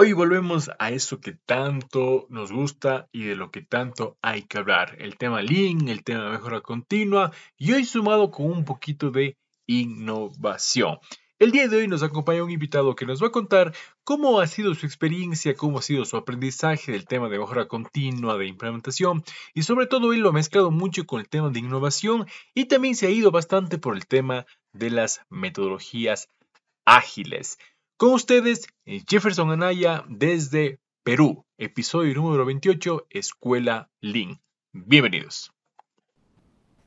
Hoy volvemos a eso que tanto nos gusta y de lo que tanto hay que hablar. El tema Lean, el tema mejora continua y hoy sumado con un poquito de innovación. El día de hoy nos acompaña un invitado que nos va a contar cómo ha sido su experiencia, cómo ha sido su aprendizaje del tema de mejora continua, de implementación y sobre todo él lo ha mezclado mucho con el tema de innovación y también se ha ido bastante por el tema de las metodologías ágiles. Con ustedes, Jefferson Anaya desde Perú, episodio número 28, Escuela Lean. Bienvenidos.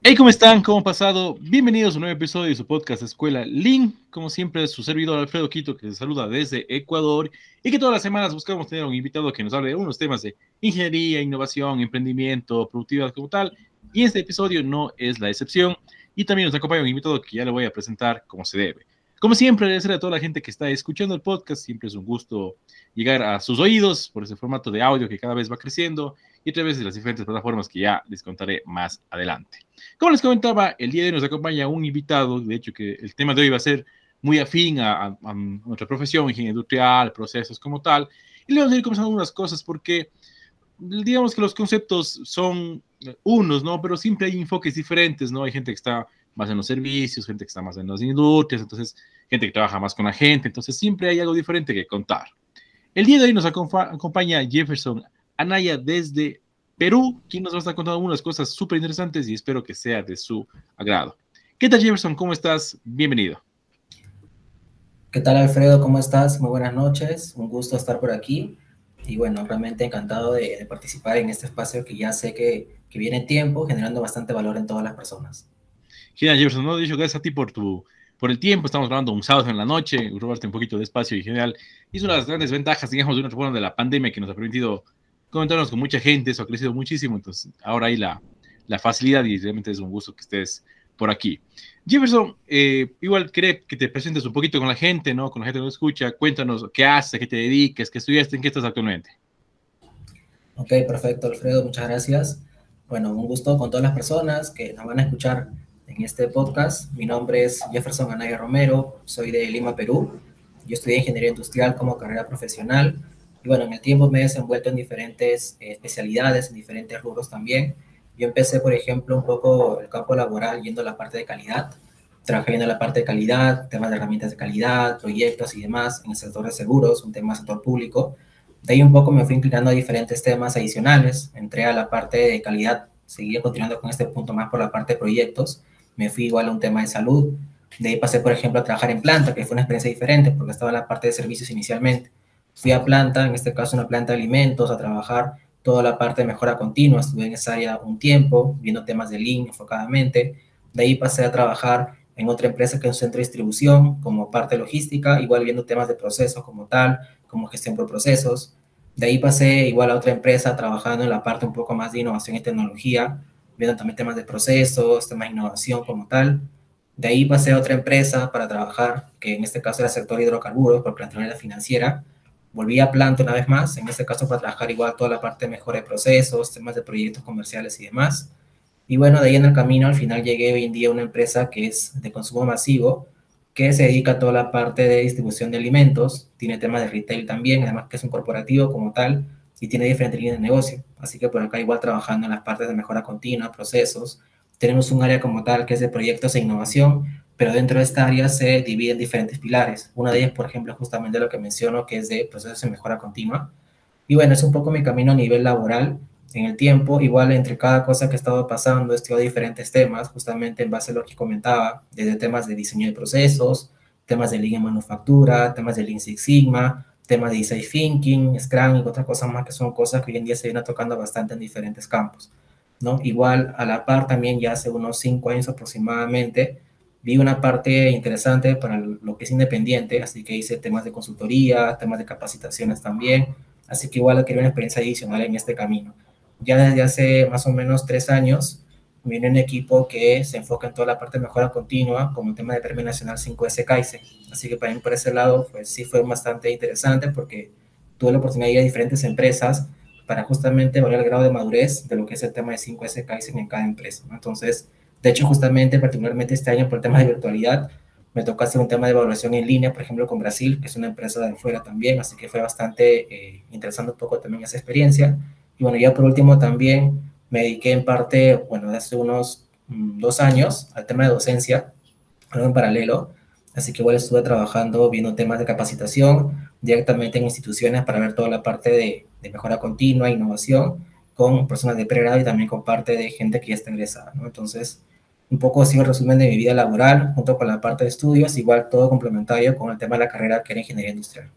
Hey, ¿cómo están? ¿Cómo han pasado? Bienvenidos a un nuevo episodio de su podcast Escuela Lean. Como siempre, su servidor Alfredo Quito, que se saluda desde Ecuador y que todas las semanas buscamos tener un invitado que nos hable de unos temas de ingeniería, innovación, emprendimiento, productividad como tal. Y este episodio no es la excepción. Y también nos acompaña un invitado que ya le voy a presentar como se debe. Como siempre, agradecer a toda la gente que está escuchando el podcast. Siempre es un gusto llegar a sus oídos por ese formato de audio que cada vez va creciendo y a través de las diferentes plataformas que ya les contaré más adelante. Como les comentaba, el día de hoy nos acompaña un invitado, de hecho que el tema de hoy va a ser muy afín a, nuestra profesión, ingeniería industrial, procesos como tal, y le vamos a ir comenzando unas cosas porque digamos que los conceptos son unos, ¿no? Pero siempre hay enfoques diferentes, ¿no? Hay gente que está más en los servicios, gente que está más en las industrias, entonces gente que trabaja más con la gente, entonces siempre hay algo diferente que contar. El día de hoy nos acompaña Jefferson Anaya desde Perú, quien nos va a estar contando unas cosas súper interesantes y espero que sea de su agrado. ¿Qué tal Jefferson? ¿Cómo estás? Bienvenido. ¿Qué tal Alfredo? ¿Cómo estás? Muy buenas noches, un gusto estar por aquí y bueno, realmente encantado de, participar en este espacio que ya sé que, que viene tiempo generando bastante valor en todas las personas. Genial, Jefferson, no, dicho gracias a ti por tu por el tiempo, estamos hablando un sábado en la noche, robarte un poquito de espacio y general. Es una de las grandes ventajas, digamos, de, una, de la pandemia que nos ha permitido comentarnos con mucha gente, eso ha crecido muchísimo, entonces ahora hay la, la facilidad y realmente es un gusto que estés por aquí. Jefferson, eh, igual cree que te presentes un poquito con la gente, ¿no? Con la gente que nos escucha, cuéntanos qué haces, qué te dedicas, qué estudiaste, en qué estás actualmente. Ok, perfecto, Alfredo, muchas gracias. Bueno, un gusto con todas las personas que nos van a escuchar en este podcast. Mi nombre es Jefferson Anaya Romero, soy de Lima, Perú. Yo estudié ingeniería industrial como carrera profesional y bueno, en el tiempo me he desenvuelto en diferentes eh, especialidades, en diferentes rubros también. Yo empecé, por ejemplo, un poco el campo laboral yendo a la parte de calidad. Trabajé en la parte de calidad, temas de herramientas de calidad, proyectos y demás en el sector de seguros, un tema sector público. De ahí un poco me fui inclinando a diferentes temas adicionales. Entré a la parte de calidad, seguía continuando con este punto más por la parte de proyectos me fui igual a un tema de salud. De ahí pasé, por ejemplo, a trabajar en planta, que fue una experiencia diferente porque estaba en la parte de servicios inicialmente. Fui a planta, en este caso una planta de alimentos, a trabajar toda la parte de mejora continua. Estuve en esa área un tiempo, viendo temas de Lean enfocadamente. De ahí pasé a trabajar en otra empresa que es un centro de distribución como parte logística, igual viendo temas de procesos como tal, como gestión por procesos. De ahí pasé igual a otra empresa trabajando en la parte un poco más de innovación y tecnología, viendo también temas de procesos, temas de innovación como tal. De ahí pasé a otra empresa para trabajar, que en este caso era el sector hidrocarburos, por la financiera. Volví a planta una vez más, en este caso para trabajar igual toda la parte de mejora de procesos, temas de proyectos comerciales y demás. Y bueno, de ahí en el camino al final llegué hoy en día a una empresa que es de consumo masivo, que se dedica a toda la parte de distribución de alimentos, tiene temas de retail también, además que es un corporativo como tal, y tiene diferentes líneas de negocio. Así que por acá igual trabajando en las partes de mejora continua, procesos. Tenemos un área como tal que es de proyectos e innovación, pero dentro de esta área se divide en diferentes pilares. Una de ellas, por ejemplo, justamente lo que menciono, que es de procesos de mejora continua. Y bueno, es un poco mi camino a nivel laboral en el tiempo. Igual entre cada cosa que he estado pasando, he estudiado diferentes temas, justamente en base a lo que comentaba, desde temas de diseño de procesos, temas de línea manufactura, temas de Lean Six Sigma, temas de design thinking, Scrum y otras cosas más que son cosas que hoy en día se vienen tocando bastante en diferentes campos. ¿no? Igual a la par también ya hace unos cinco años aproximadamente vi una parte interesante para lo que es independiente, así que hice temas de consultoría, temas de capacitaciones también, así que igual adquirí una experiencia adicional en este camino. Ya desde hace más o menos tres años viene un equipo que se enfoca en toda la parte de mejora continua, como el tema de Premio Nacional 5S Kaizen. Así que para mí por ese lado, pues sí fue bastante interesante porque tuve la oportunidad de ir a diferentes empresas para justamente ver el grado de madurez de lo que es el tema de 5S Kaizen en cada empresa. Entonces, de hecho, justamente, particularmente este año por el tema de virtualidad, me tocó hacer un tema de evaluación en línea, por ejemplo, con Brasil, que es una empresa de fuera también, así que fue bastante eh, interesante un poco también esa experiencia. Y bueno, ya por último también me dediqué en parte, bueno, hace unos mm, dos años al tema de docencia, algo en paralelo, así que igual estuve trabajando viendo temas de capacitación directamente en instituciones para ver toda la parte de, de mejora continua, innovación, con personas de pregrado y también con parte de gente que ya está ingresada, ¿no? Entonces, un poco así el resumen de mi vida laboral, junto con la parte de estudios, igual todo complementario con el tema de la carrera que era ingeniería industrial.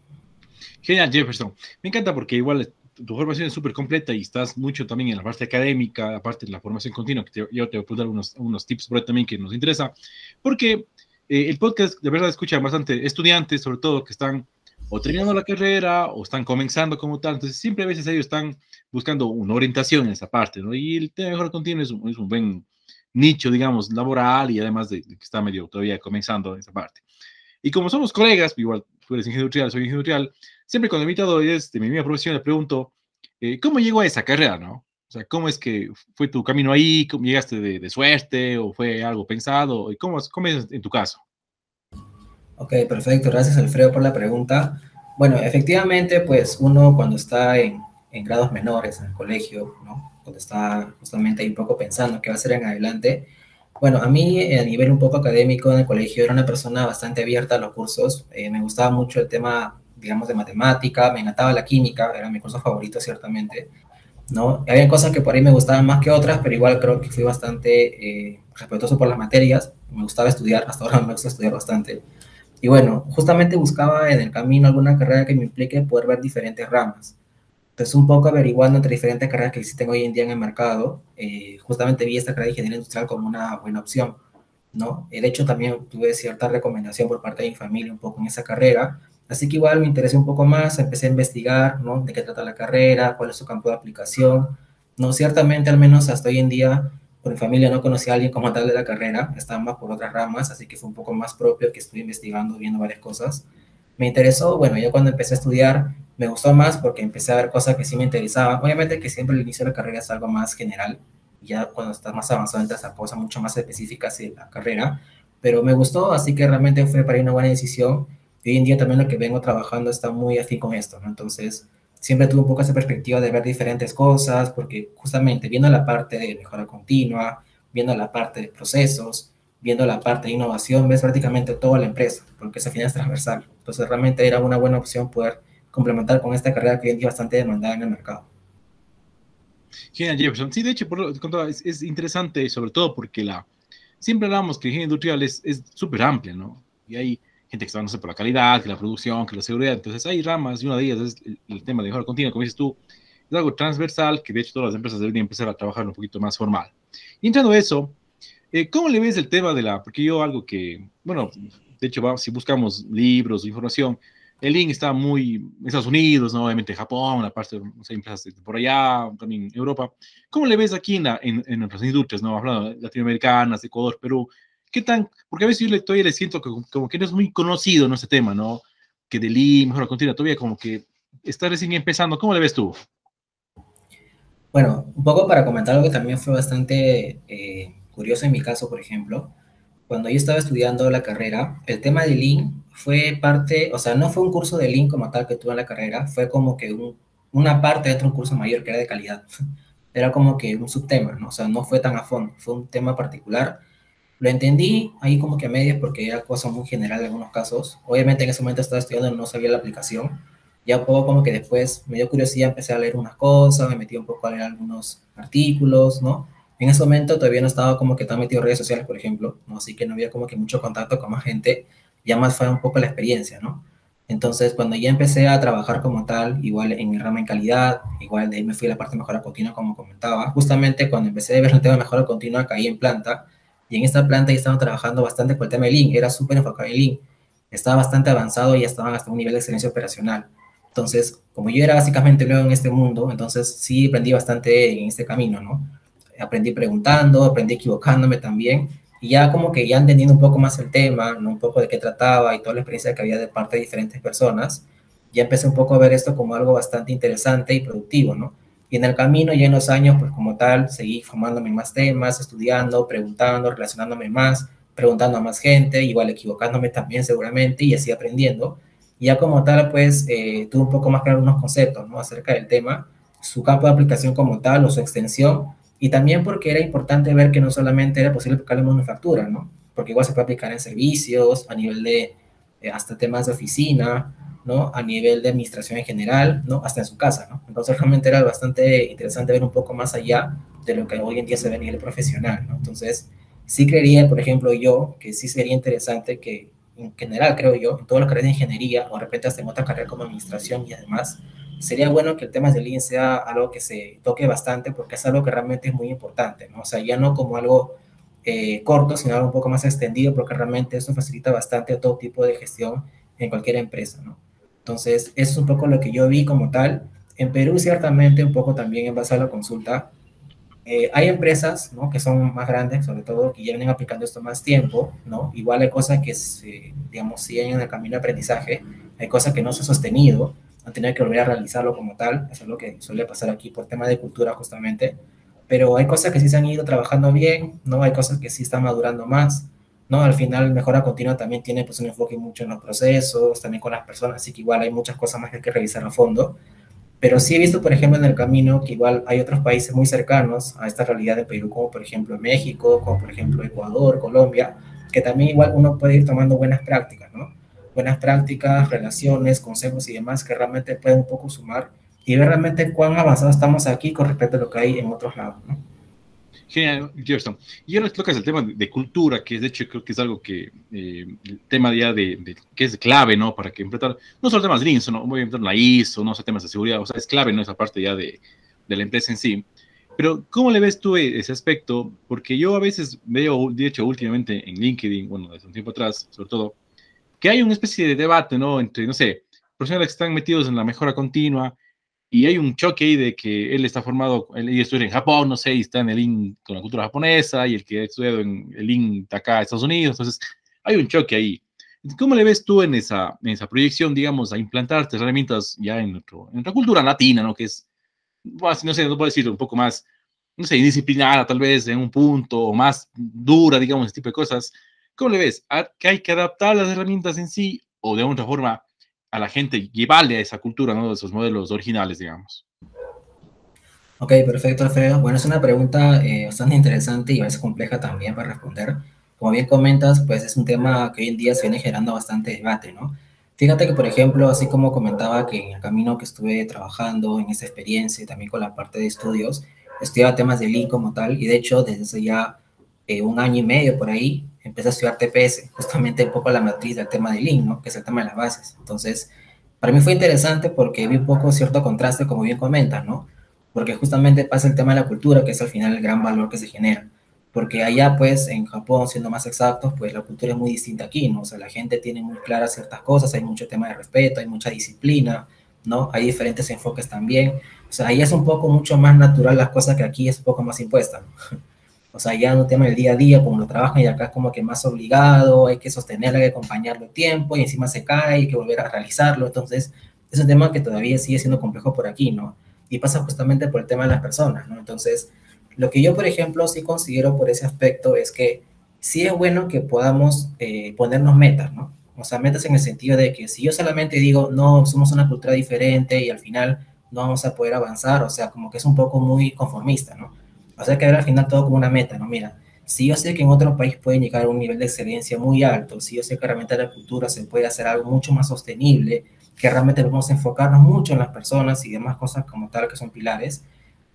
Genial, Jefferson. Me encanta porque igual tu formación es súper completa y estás mucho también en la parte académica, aparte de la formación continua, que yo te voy a dar unos, unos tips por ahí también que nos interesa, porque eh, el podcast de verdad escucha bastante estudiantes, sobre todo que están o terminando la carrera o están comenzando como tal, entonces siempre a veces ellos están buscando una orientación en esa parte, ¿no? Y el tema de mejor continuo es un, es un buen nicho, digamos, laboral y además de, que está medio todavía comenzando esa parte. Y como somos colegas, igual tú eres ingeniero industrial, soy ingeniero industrial, siempre cuando invitado es de mi misma profesión le pregunto, eh, ¿cómo llegó a esa carrera, no? O sea, ¿cómo es que fue tu camino ahí? ¿Cómo llegaste de, de suerte o fue algo pensado? ¿Y cómo, cómo es en tu caso? Ok, perfecto. Gracias, Alfredo, por la pregunta. Bueno, efectivamente, pues uno cuando está en, grados menores en el colegio, ¿no? cuando está justamente ahí un poco pensando qué va a hacer en adelante. Bueno, a mí eh, a nivel un poco académico en el colegio era una persona bastante abierta a los cursos. Eh, me gustaba mucho el tema, digamos, de matemática, me encantaba la química, era mi curso favorito ciertamente. ¿no? Había cosas que por ahí me gustaban más que otras, pero igual creo que fui bastante eh, respetuoso por las materias. Me gustaba estudiar, hasta ahora me gusta estudiar bastante. Y bueno, justamente buscaba en el camino alguna carrera que me implique poder ver diferentes ramas. Entonces, un poco averiguando entre diferentes carreras que existen hoy en día en el mercado, eh, justamente vi esta carrera de ingeniería industrial como una buena opción, ¿no? De hecho, también tuve cierta recomendación por parte de mi familia un poco en esa carrera, así que igual me interesé un poco más, empecé a investigar, ¿no? De qué trata la carrera, cuál es su campo de aplicación, ¿no? Ciertamente, al menos hasta hoy en día, por mi familia no conocí a alguien como tal de la carrera, estaba más por otras ramas, así que fue un poco más propio que estuve investigando, viendo varias cosas. Me interesó, bueno, ya cuando empecé a estudiar, me gustó más porque empecé a ver cosas que sí me interesaban. Obviamente que siempre el inicio de la carrera es algo más general, ya cuando estás más avanzado entras a cosas mucho más específicas de la carrera, pero me gustó, así que realmente fue para mí una buena decisión. Hoy en día también lo que vengo trabajando está muy afín con esto, ¿no? Entonces, siempre tuve un poco esa perspectiva de ver diferentes cosas, porque justamente viendo la parte de mejora continua, viendo la parte de procesos, viendo la parte de innovación, ves prácticamente toda la empresa, porque esa final es transversal. Entonces, realmente era una buena opción poder complementar con esta carrera que hoy es bastante demandada en el mercado. Genial, Jefferson. Sí, de hecho, por, es, es, interesante, sobre todo porque la, siempre hablamos que la ingeniería industrial es súper amplia, ¿no? Y hay gente que está, no por la calidad, que la producción, que la seguridad. Entonces, hay ramas y una de ellas es el, tema de mejora continua, como dices tú, es algo transversal que de hecho todas las empresas deberían empezar a trabajar un poquito más formal. Y entrando a eso, eh, ¿cómo le ves el tema de la, porque yo algo que, bueno, de hecho, si buscamos libros, información, el link está muy en Estados Unidos, ¿no? obviamente Japón, la parte de empresas por allá, también Europa. ¿Cómo le ves aquí en, en, en nuestras industrias, ¿no? hablando latinoamericanas, Ecuador, Perú? ¿Qué tan? Porque a veces yo le, todavía le siento que, como que no es muy conocido en ese tema, ¿no? Que del link, mejor continua, todavía como que está recién empezando. ¿Cómo le ves tú? Bueno, un poco para comentar algo que también fue bastante eh, curioso en mi caso, por ejemplo cuando yo estaba estudiando la carrera, el tema de Lean fue parte, o sea, no fue un curso de Lean como tal que tuve en la carrera, fue como que una parte de otro curso mayor que era de calidad. Era como que un subtema, ¿no? O sea, no fue tan a fondo, fue un tema particular. Lo entendí ahí como que a medias porque era cosa muy general en algunos casos. Obviamente en ese momento estaba estudiando no sabía la aplicación. Ya poco como que después me dio curiosidad, empecé a leer unas cosas, me metí un poco a leer algunos artículos, ¿no? En ese momento todavía no estaba como que tan metido en redes sociales, por ejemplo, ¿no? Así que no había como que mucho contacto con más gente, ya más fue un poco la experiencia, ¿no? Entonces, cuando ya empecé a trabajar como tal, igual en mi rama en calidad, igual de ahí me fui a la parte de mejora continua, como comentaba, justamente cuando empecé a ver el tema de mejora continua, caí en planta, y en esta planta ya estaba trabajando bastante con el tema de Lean, era súper enfocado en Lean, estaba bastante avanzado y ya estaban hasta un nivel de excelencia operacional. Entonces, como yo era básicamente nuevo en este mundo, entonces sí aprendí bastante en este camino, ¿no? aprendí preguntando, aprendí equivocándome también, y ya como que ya entendiendo un poco más el tema, ¿no? un poco de qué trataba y toda la experiencia que había de parte de diferentes personas, ya empecé un poco a ver esto como algo bastante interesante y productivo, ¿no? Y en el camino, ya en los años, pues como tal, seguí formándome más temas, estudiando, preguntando, relacionándome más, preguntando a más gente, igual equivocándome también seguramente y así aprendiendo. Y ya como tal, pues eh, tuve un poco más claro unos conceptos, ¿no? Acerca del tema, su campo de aplicación como tal o su extensión, y también porque era importante ver que no solamente era posible aplicarlo en manufactura, ¿no? Porque igual se puede aplicar en servicios, a nivel de, eh, hasta temas de oficina, ¿no? A nivel de administración en general, ¿no? Hasta en su casa, ¿no? Entonces realmente era bastante interesante ver un poco más allá de lo que hoy en día se ve a nivel profesional, ¿no? Entonces, sí creería, por ejemplo, yo, que sí sería interesante que, en general, creo yo, en todas las carreras de ingeniería, o de repente hasta en otra carrera como administración y además, sería bueno que el tema de Lean sea algo que se toque bastante, porque es algo que realmente es muy importante, ¿no? O sea, ya no como algo eh, corto, sino algo un poco más extendido, porque realmente eso facilita bastante todo tipo de gestión en cualquier empresa, ¿no? Entonces, eso es un poco lo que yo vi como tal. En Perú, ciertamente, un poco también en base a la consulta, eh, hay empresas ¿no? que son más grandes, sobre todo, que ya vienen aplicando esto más tiempo, ¿no? Igual hay cosas que, se, digamos, siguen en el camino de aprendizaje, hay cosas que no se han sostenido, han tenido que volver a realizarlo como tal, eso es lo que suele pasar aquí por tema de cultura justamente, pero hay cosas que sí se han ido trabajando bien, ¿no? Hay cosas que sí están madurando más, ¿no? Al final, mejora continua también tiene pues un enfoque mucho en los procesos, también con las personas, así que igual hay muchas cosas más que hay que revisar a fondo, pero sí he visto, por ejemplo, en el camino que igual hay otros países muy cercanos a esta realidad de Perú, como por ejemplo México, como por ejemplo Ecuador, Colombia, que también igual uno puede ir tomando buenas prácticas, ¿no? Buenas prácticas, relaciones, consejos y demás que realmente pueden un poco sumar y ver realmente cuán avanzados estamos aquí con respecto a lo que hay en otros lados, ¿no? Genial, Gerson. Y ahora tocas el tema de, cultura, que de hecho creo que es algo que, eh, el tema ya de, que es clave, ¿no? Para que implementar, no solo temas de Lean, no voy a implementar la ISO, no sé, temas de seguridad, o sea, es clave, ¿no? Esa parte ya de, de la empresa en sí. Pero, ¿cómo le ves tú ese aspecto? Porque yo a veces veo, de hecho, últimamente en LinkedIn, bueno, desde un tiempo atrás, sobre todo, que hay una especie de debate, ¿no? Entre, no sé, profesionales que están metidos en la mejora continua y hay un choque ahí de que él está formado, él estudia en Japón, no sé, y está en el IN con la cultura japonesa, y el que ha estudiado en el IN está acá Estados Unidos, entonces hay un choque ahí. ¿Cómo le ves tú en esa, en esa proyección, digamos, a implantarte herramientas ya en, nuestro, en nuestra cultura latina, ¿no? Que es, no sé, no puedo decir, un poco más, no sé, indisciplinada tal vez en un punto, o más dura, digamos, ese tipo de cosas. ¿Cómo le ves? ¿Que hay que adaptar las herramientas en sí o de otra forma a la gente, llevarle a esa cultura, ¿no? De esos modelos originales, digamos. Ok, perfecto, Alfredo. Bueno, es una pregunta eh, bastante interesante y a veces compleja también para responder. Como bien comentas, pues es un tema que hoy en día se viene generando bastante debate, ¿no? Fíjate que, por ejemplo, así como comentaba que en el camino que estuve trabajando en esa experiencia y también con la parte de estudios, estudiaba temas de Lean como tal y de hecho desde hace ya eh, un año y medio por ahí empecé a estudiar TPS, justamente un poco la matriz del tema de Lean, ¿no? que es el tema de las bases. Entonces, para mí fue interesante porque vi un poco cierto contraste, como bien comentas, ¿no? Porque justamente pasa el tema de la cultura, que es al final el gran valor que se genera. Porque allá, pues, en Japón, siendo más exactos, pues la cultura es muy distinta aquí, ¿no? O sea, la gente tiene muy claras ciertas cosas, hay mucho tema de respeto, hay mucha disciplina, ¿no? Hay diferentes enfoques también. O sea, ahí es un poco mucho más natural las cosas que aquí es un poco más impuesta, ¿no? O sea, ya un tema del día a día, como lo trabajan y acá es como que más obligado, hay que sostenerlo, hay que acompañarlo tiempo y encima se cae, hay que volver a realizarlo. Entonces, es un tema que todavía sigue siendo complejo por aquí, ¿no? Y pasa justamente por el tema de las personas, ¿no? Entonces, lo que yo, por ejemplo, sí considero por ese aspecto es que sí es bueno que podamos eh, ponernos metas, ¿no? O sea, metas en el sentido de que si yo solamente digo, no, somos una cultura diferente y al final no vamos a poder avanzar, o sea, como que es un poco muy conformista, ¿no? Sea, que ver al final todo como una meta, ¿no? Mira, si yo sé que en otro país pueden llegar a un nivel de excelencia muy alto, si yo sé que realmente la cultura se puede hacer algo mucho más sostenible, que realmente vamos a enfocarnos mucho en las personas y demás cosas como tal que son pilares.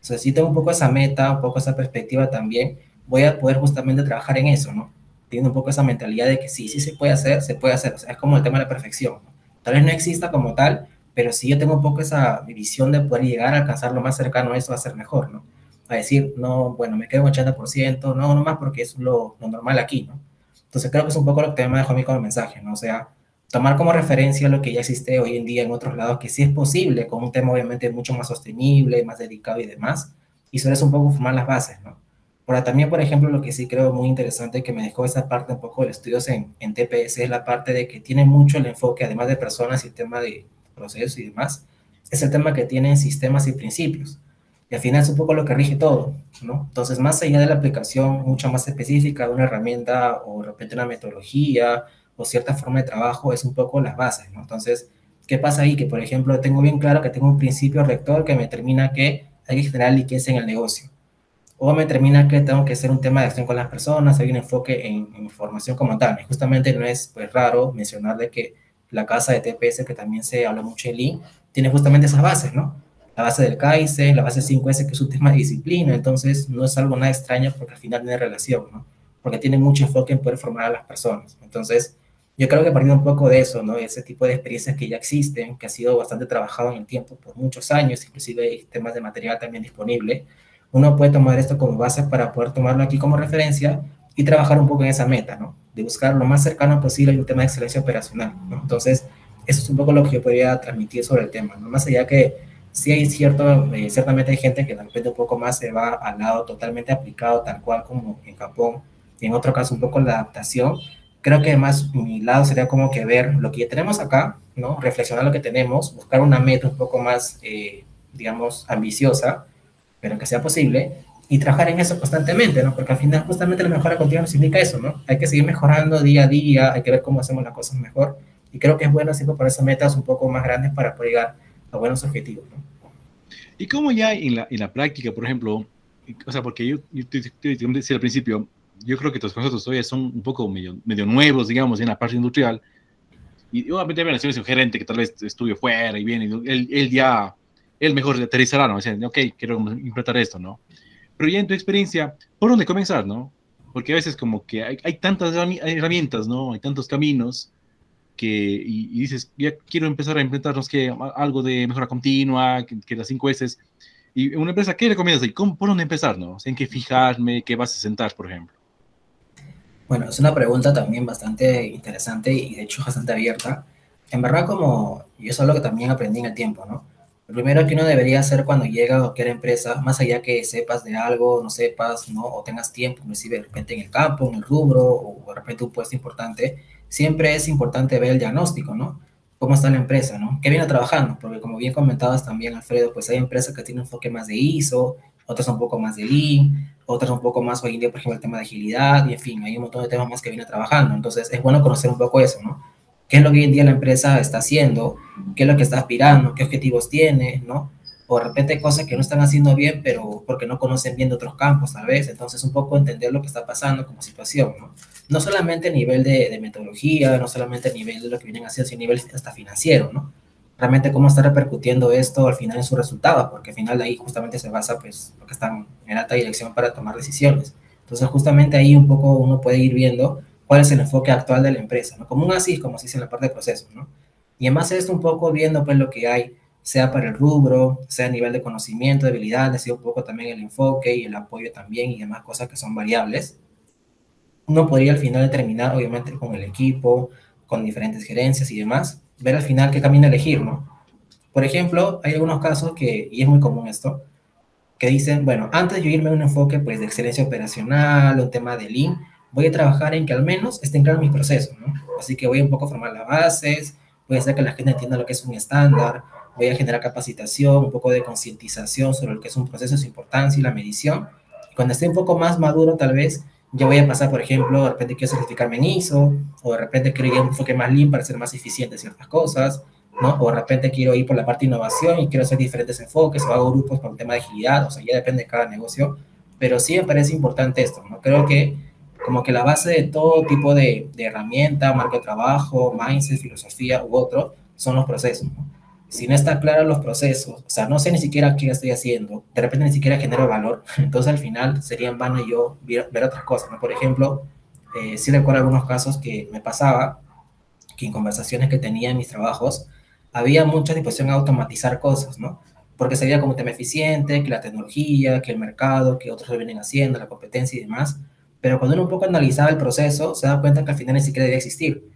Sea, si tengo un poco esa meta, un poco esa perspectiva también, voy a poder justamente trabajar en eso, ¿no? Tiene un poco esa mentalidad de que sí, sí se puede hacer, se puede hacer. O sea, es como el tema de la perfección. ¿no? Tal vez no exista como tal, pero si yo tengo un poco esa visión de poder llegar a alcanzar lo más cercano a eso, va a ser mejor, ¿no? A decir, no, bueno, me quedo en 80%, no, no más porque es lo, lo, normal aquí, ¿no? Entonces creo que es un poco lo que me dejó a mí como mensaje, ¿no? O sea, tomar como referencia lo que ya existe hoy en día en otros lados, que sí es posible, con un tema obviamente mucho más sostenible, más dedicado y demás, y sobre eso un poco formar las bases, ¿no? Ahora también, por ejemplo, lo que sí creo muy interesante que me dejó esa parte un poco de estudios en, en TPS es la parte de que tiene mucho el enfoque, además de personas y el tema de procesos y demás, es el tema que tienen sistemas y principios. Y al final es un poco lo que rige todo, ¿no? Entonces, más allá de la aplicación mucho más específica de una herramienta o de repente una metodología o cierta forma de trabajo, es un poco las bases, ¿no? Entonces, ¿qué pasa ahí? Que, por ejemplo, tengo bien claro que tengo un principio rector que me determina que hay que generar liquidez en el negocio. O me determina que tengo que hacer un tema de acción con las personas, hay un enfoque en, en formación como tal. Y justamente no es pues, raro mencionarle que la casa de TPS, que también se habla mucho en Lean, tiene justamente esas bases, ¿no? La base del Kaizen, la base 5S, que es un tema de disciplina, entonces no es algo nada extraño porque al final tiene relación, ¿no? Porque tiene mucho enfoque en poder formar a las personas. Entonces, yo creo que partiendo un poco de eso, ¿no? Ese tipo de experiencias que ya existen, que ha sido bastante trabajado en el tiempo por muchos años, inclusive hay temas de material también disponible, uno puede tomar esto como base para poder tomarlo aquí como referencia y trabajar un poco en esa meta, ¿no? De buscar lo más cercano posible un tema de excelencia operacional, ¿no? Entonces, eso es un poco lo que yo podría transmitir sobre el tema, ¿no? Más allá que sí hay cierto, eh, ciertamente hay gente que de repente un poco más se va al lado totalmente aplicado, tal cual como en Japón, y en otro caso un poco la adaptación. Creo que más mi lado sería como que ver lo que tenemos acá, ¿no? Reflexionar lo que tenemos, buscar una meta un poco más, eh, digamos, ambiciosa, pero que sea posible, y trabajar en eso constantemente, ¿no? Porque al final justamente la mejora continua significa eso, ¿no? Hay que seguir mejorando día a día, hay que ver cómo hacemos las cosas mejor, y creo que es bueno siempre ponerse metas un poco más grandes para poder llegar a buenos objetivos, ¿no? Y cómo ya en la, en la práctica, por ejemplo, o sea, porque yo, yo te, te, te decía al principio, yo creo que tus conceptos todavía son un poco medio, medio nuevos, digamos, en la parte industrial, y obviamente me es un gerente que tal vez estudió fuera y viene, él, él ya él mejor aterrizará, ¿no? Dicen, ok, quiero implementar esto, ¿no? Pero ya en tu experiencia, ¿por dónde comenzar, no? Porque a veces como que hay, hay tantas herramientas, ¿no? Hay tantos caminos que, y, y, dices, ya quiero empezar a implementarnos que algo de mejora continua, que, que las cinco veces. Y una empresa, ¿qué recomiendas? ¿Y cómo, ¿Por dónde empezar, no? ¿En qué fijarme? ¿Qué vas a sentar, por ejemplo? Bueno, es una pregunta también bastante interesante y de hecho bastante abierta. En verdad, como yo es algo que también aprendí en el tiempo, ¿no? Lo primero que uno debería hacer cuando llega a cualquier empresa, más allá que sepas de algo, no sepas, ¿no? O tengas tiempo, inclusive de repente en el campo, en el rubro, o de repente un puesto importante, siempre es importante ver el diagnóstico, ¿no? Cómo está la empresa, ¿no? ¿Qué viene trabajando? Porque como bien comentabas también, Alfredo, pues hay empresas que tienen un enfoque más de ISO, otras un poco más de Lean, otras un poco más hoy en día, por ejemplo, el tema de agilidad, y en fin, hay un montón de temas más que viene trabajando. Entonces, es bueno conocer un poco eso, ¿no? qué es lo que hoy en día la empresa está haciendo, qué es lo que está aspirando, qué objetivos tiene, ¿no? O de repente cosas que no están haciendo bien, pero porque no conocen bien de otros campos, tal vez. Entonces, un poco entender lo que está pasando como situación, ¿no? No solamente a nivel de, metodología, no solamente a nivel de lo que vienen haciendo, sino a nivel hasta financiero, ¿no? Realmente cómo está repercutiendo esto al final en sus resultados, porque al final de ahí justamente se basa, pues, lo que están en alta dirección para tomar decisiones. Entonces, justamente ahí un poco uno puede ir viendo cuál es el enfoque actual de la empresa, ¿no? Como un así, como se dice en la parte de procesos, ¿no? Y además de esto un poco viendo pues lo que hay, sea para el rubro, sea a nivel de conocimiento, de habilidades, y un poco también el enfoque y el apoyo también y demás cosas que son variables, uno podría al final determinar, obviamente, con el equipo, con diferentes gerencias y demás, ver al final qué camino elegir, ¿no? Por ejemplo, hay algunos casos que, y es muy común esto, que dicen, bueno, antes de irme a un enfoque pues de excelencia operacional, un tema de Lean, voy a trabajar en que al menos estén claros mis procesos, ¿no? Así que voy un poco a formar las bases, voy a hacer que la gente entienda lo que es un estándar, voy a generar capacitación, un poco de concientización sobre lo que es un proceso, su importancia y la medición. Y cuando esté un poco más maduro, tal vez, ya voy a pasar, por ejemplo, de repente quiero certificarme en ISO, o de repente quiero ir a un enfoque más lean para ser más eficiente en ciertas cosas, ¿no? O de repente quiero ir por la parte de innovación y quiero hacer diferentes enfoques, o hago grupos para un tema de agilidad, o sea, ya depende de cada negocio, pero sí me parece importante esto, ¿no? Creo que como que la base de todo tipo de, de herramienta, marco de trabajo, mindset, filosofía u otro, son los procesos. ¿no? Si no están claros los procesos, o sea, no sé ni siquiera qué estoy haciendo, de repente ni siquiera genero valor, entonces al final sería en vano yo ver, ver otras cosas. ¿no? Por ejemplo, eh, sí recuerdo algunos casos que me pasaba, que en conversaciones que tenía en mis trabajos, había mucha disposición a automatizar cosas, ¿no? Porque se veía como tema eficiente, que la tecnología, que el mercado, que otros lo vienen haciendo, la competencia y demás, pero cuando uno un poco analizaba el proceso, se da cuenta que al final ni siquiera debía existir.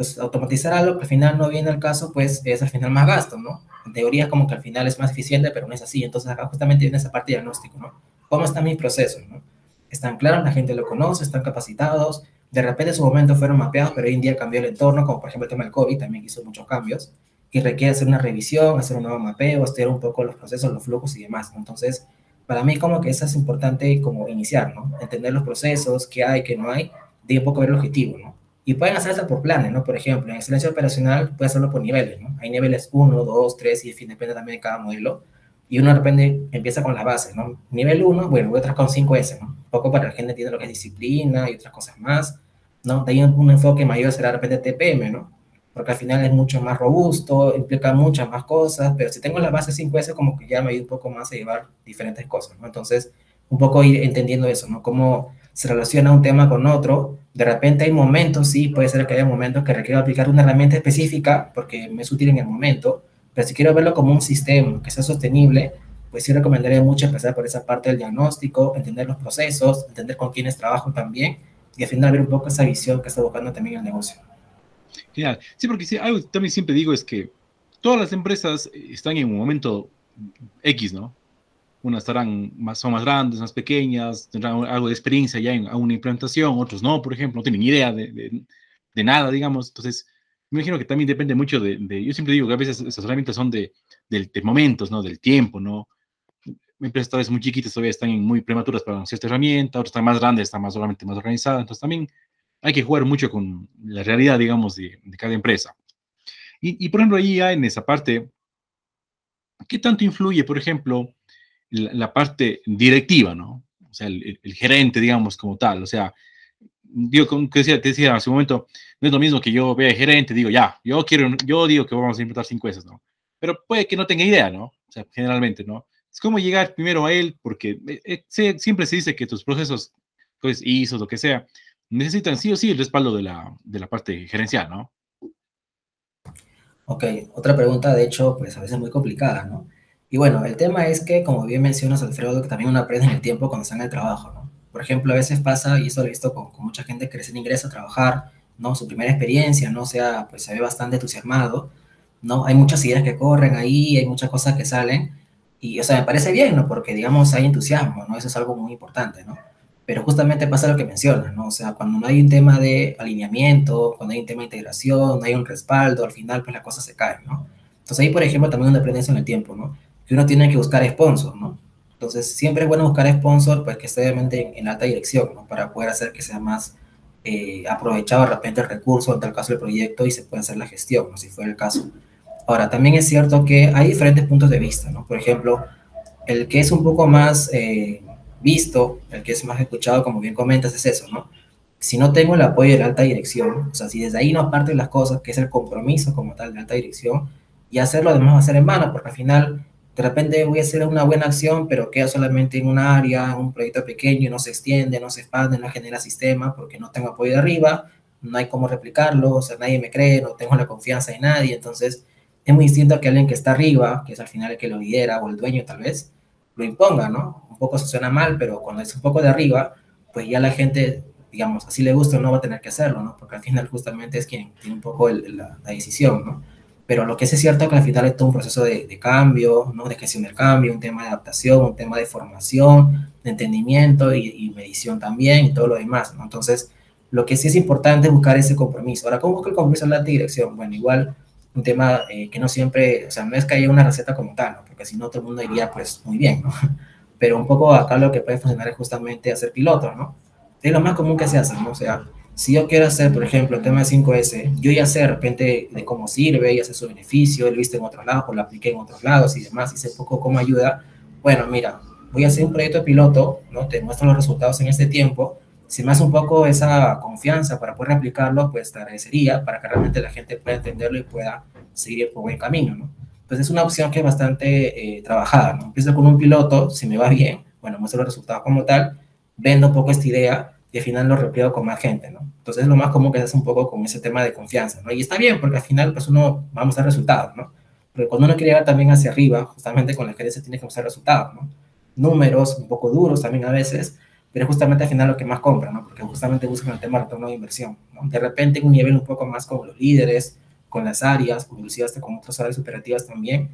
Entonces, automatizar algo que al final no viene al caso, pues es al final más gasto, ¿no? En teoría como que al final es más eficiente, pero no es así. Entonces, acá justamente viene esa parte de diagnóstico, ¿no? ¿Cómo está mi proceso, no? Están claros, la gente lo conoce, están capacitados, de repente en su momento fueron mapeados, pero hoy en día cambió el entorno, como por ejemplo el tema del COVID, también hizo muchos cambios. y requiere hacer una revisión, hacer un nuevo mapeo, estudiar un poco los procesos, los flujos y demás. Entonces, para mí como que eso es importante como iniciar, ¿no? Entender los procesos, qué hay, qué no hay, de un poco ver el objetivo, ¿no? Y pueden hacerlo por planes, ¿no? Por ejemplo, en excelencia operacional puede hacerlo por niveles, ¿no? Hay niveles 1, 2, 3 y en fin, depende también de cada modelo. Y uno de repente empieza con las bases, ¿no? Nivel 1, bueno, voy a trabajar con 5S, ¿no? Un poco para la gente entienda lo que es disciplina y otras cosas más, ¿no? De ahí un, un enfoque mayor será de repente TPM, ¿no? Porque al final es mucho más robusto, implica muchas más cosas, pero si tengo la base 5S, como que ya me ayuda un poco más a llevar diferentes cosas, ¿no? Entonces, un poco ir entendiendo eso, ¿no? Cómo se relaciona un tema con otro. De repente hay momentos, sí, puede ser que haya momentos que requiero aplicar una herramienta específica porque me es útil en el momento, pero si quiero verlo como un sistema que sea sostenible, pues sí recomendaría mucho empezar por esa parte del diagnóstico, entender los procesos, entender con quiénes trabajo también y al final ver un poco esa visión que está buscando también el negocio. Genial. Sí, porque sí, algo también siempre digo es que todas las empresas están en un momento X, ¿no? Unas estarán más, son más grandes, más pequeñas, tendrán algo de experiencia ya en una implementación, otros no, por ejemplo, no tienen idea de, de, de nada, digamos. Entonces, me imagino que también depende mucho de, de, yo siempre digo que a veces esas herramientas son de, de, momentos, ¿no? Del tiempo, ¿no? Empresas tal vez muy chiquitas todavía están muy prematuras para esta herramienta, otras están más grandes, están más solamente más organizadas, entonces también hay que jugar mucho con la realidad, digamos, de, de cada empresa. Y, y, por ejemplo, ahí ya en esa parte, ¿qué tanto influye, por ejemplo, la, parte directiva, ¿no? O sea, el, el, gerente, digamos, como tal. O sea, digo, como que decía, te decía hace un momento, no es lo mismo que yo vea el gerente, digo, ya, yo quiero, yo digo que vamos a implementar cinco veces, ¿no? Pero puede que no tenga idea, ¿no? O sea, generalmente, ¿no? Es como llegar primero a él, porque eh, eh, siempre se dice que tus procesos, pues, ISO, lo que sea, necesitan sí o sí el respaldo de la, de la parte gerencial, ¿no? Ok, otra pregunta, de hecho, pues a veces muy complicada, ¿no? Y bueno, el tema es que, como bien mencionas, Alfredo, que también uno aprende en el tiempo cuando está en el trabajo, ¿no? Por ejemplo, a veces pasa, y eso lo he visto con, con mucha gente que recién ingresa a trabajar, ¿no? Su primera experiencia, ¿no? O sea, pues se ve bastante entusiasmado, ¿no? Hay muchas ideas que corren ahí, hay muchas cosas que salen, y, o sea, me parece bien, ¿no? Porque, digamos, hay entusiasmo, ¿no? Eso es algo muy importante, ¿no? pero justamente pasa lo que mencionas, ¿no? O sea, cuando no hay un tema de alineamiento, cuando hay un tema de integración, no hay un respaldo, al final pues la cosa se cae, ¿no? Entonces ahí, por ejemplo, también una dependencia en el tiempo, ¿no? Que uno tiene que buscar sponsor, ¿no? Entonces siempre es bueno buscar sponsor, pues que esté obviamente en, en alta dirección, ¿no? Para poder hacer que sea más eh, aprovechado de repente el recurso, en tal caso el proyecto, y se pueda hacer la gestión, ¿no? Si fuera el caso. Ahora, también es cierto que hay diferentes puntos de vista, ¿no? Por ejemplo, el que es un poco más... Eh, visto, el que es más escuchado, como bien comentas, es eso, ¿no? Si no tengo el apoyo de la alta dirección, o sea, si desde ahí no parten las cosas, que es el compromiso como tal de alta dirección, y hacerlo además va a ser en mano, porque al final de repente voy a hacer una buena acción, pero queda solamente en un área, un proyecto pequeño, no se extiende, no se expande, no genera sistema, porque no tengo apoyo de arriba, no hay cómo replicarlo, o sea, nadie me cree, no tengo la confianza de nadie, entonces es muy distinto que alguien que está arriba, que es al final el que lo lidera, o el dueño tal vez, lo imponga, ¿no? poco se suena mal, pero cuando es un poco de arriba, pues ya la gente, digamos, así le gusta no va a tener que hacerlo, ¿no? Porque al final justamente es quien tiene un poco la, la, decisión, ¿no? Pero lo que es cierto es que al final es todo un proceso de, de, cambio, ¿no? De gestión del cambio, un tema de adaptación, un tema de formación, de entendimiento y, y medición también y todo lo demás, ¿no? Entonces, lo que sí es importante es buscar ese compromiso. Ahora, ¿cómo busca el compromiso en la dirección? Bueno, igual un tema eh, que no siempre, o sea, no es que haya una receta como tal, ¿no? porque si no todo el mundo diría, pues, muy bien, ¿no? pero un poco acá lo que puede funcionar es justamente hacer pilotos, ¿no? Es lo más común que se hace, ¿no? O sea, si yo quiero hacer, por ejemplo, el tema de 5S, yo ya sé de repente de cómo sirve, ya sé su beneficio, lo he visto en otros lados, o lo apliqué en otros lados y demás, y sé poco cómo ayuda. Bueno, mira, voy a hacer un proyecto de piloto, ¿no? Te muestro los resultados en este tiempo. Si me hace un poco esa confianza para poder aplicarlo, pues te agradecería para que realmente la gente pueda entenderlo y pueda seguir por buen camino, ¿no? pues es una opción que es bastante eh, trabajada, ¿no? Empiezo con un piloto, si me va bien, bueno, muestro los resultados como tal, vendo un poco esta idea y al final lo repliego con más gente, ¿no? Entonces lo más común que es un poco con ese tema de confianza, ¿no? Y está bien, porque al final pues uno va a mostrar resultados, ¿no? Pero cuando uno quiere llegar también hacia arriba, justamente con la gerencia tiene que mostrar resultados, ¿no? Números un poco duros también a veces, pero justamente al final lo que más compra, ¿no? Porque justamente buscan el tema de retorno de inversión, ¿no? De repente en un nivel un poco más como los líderes, con las áreas, inclusive hasta con otras áreas operativas también.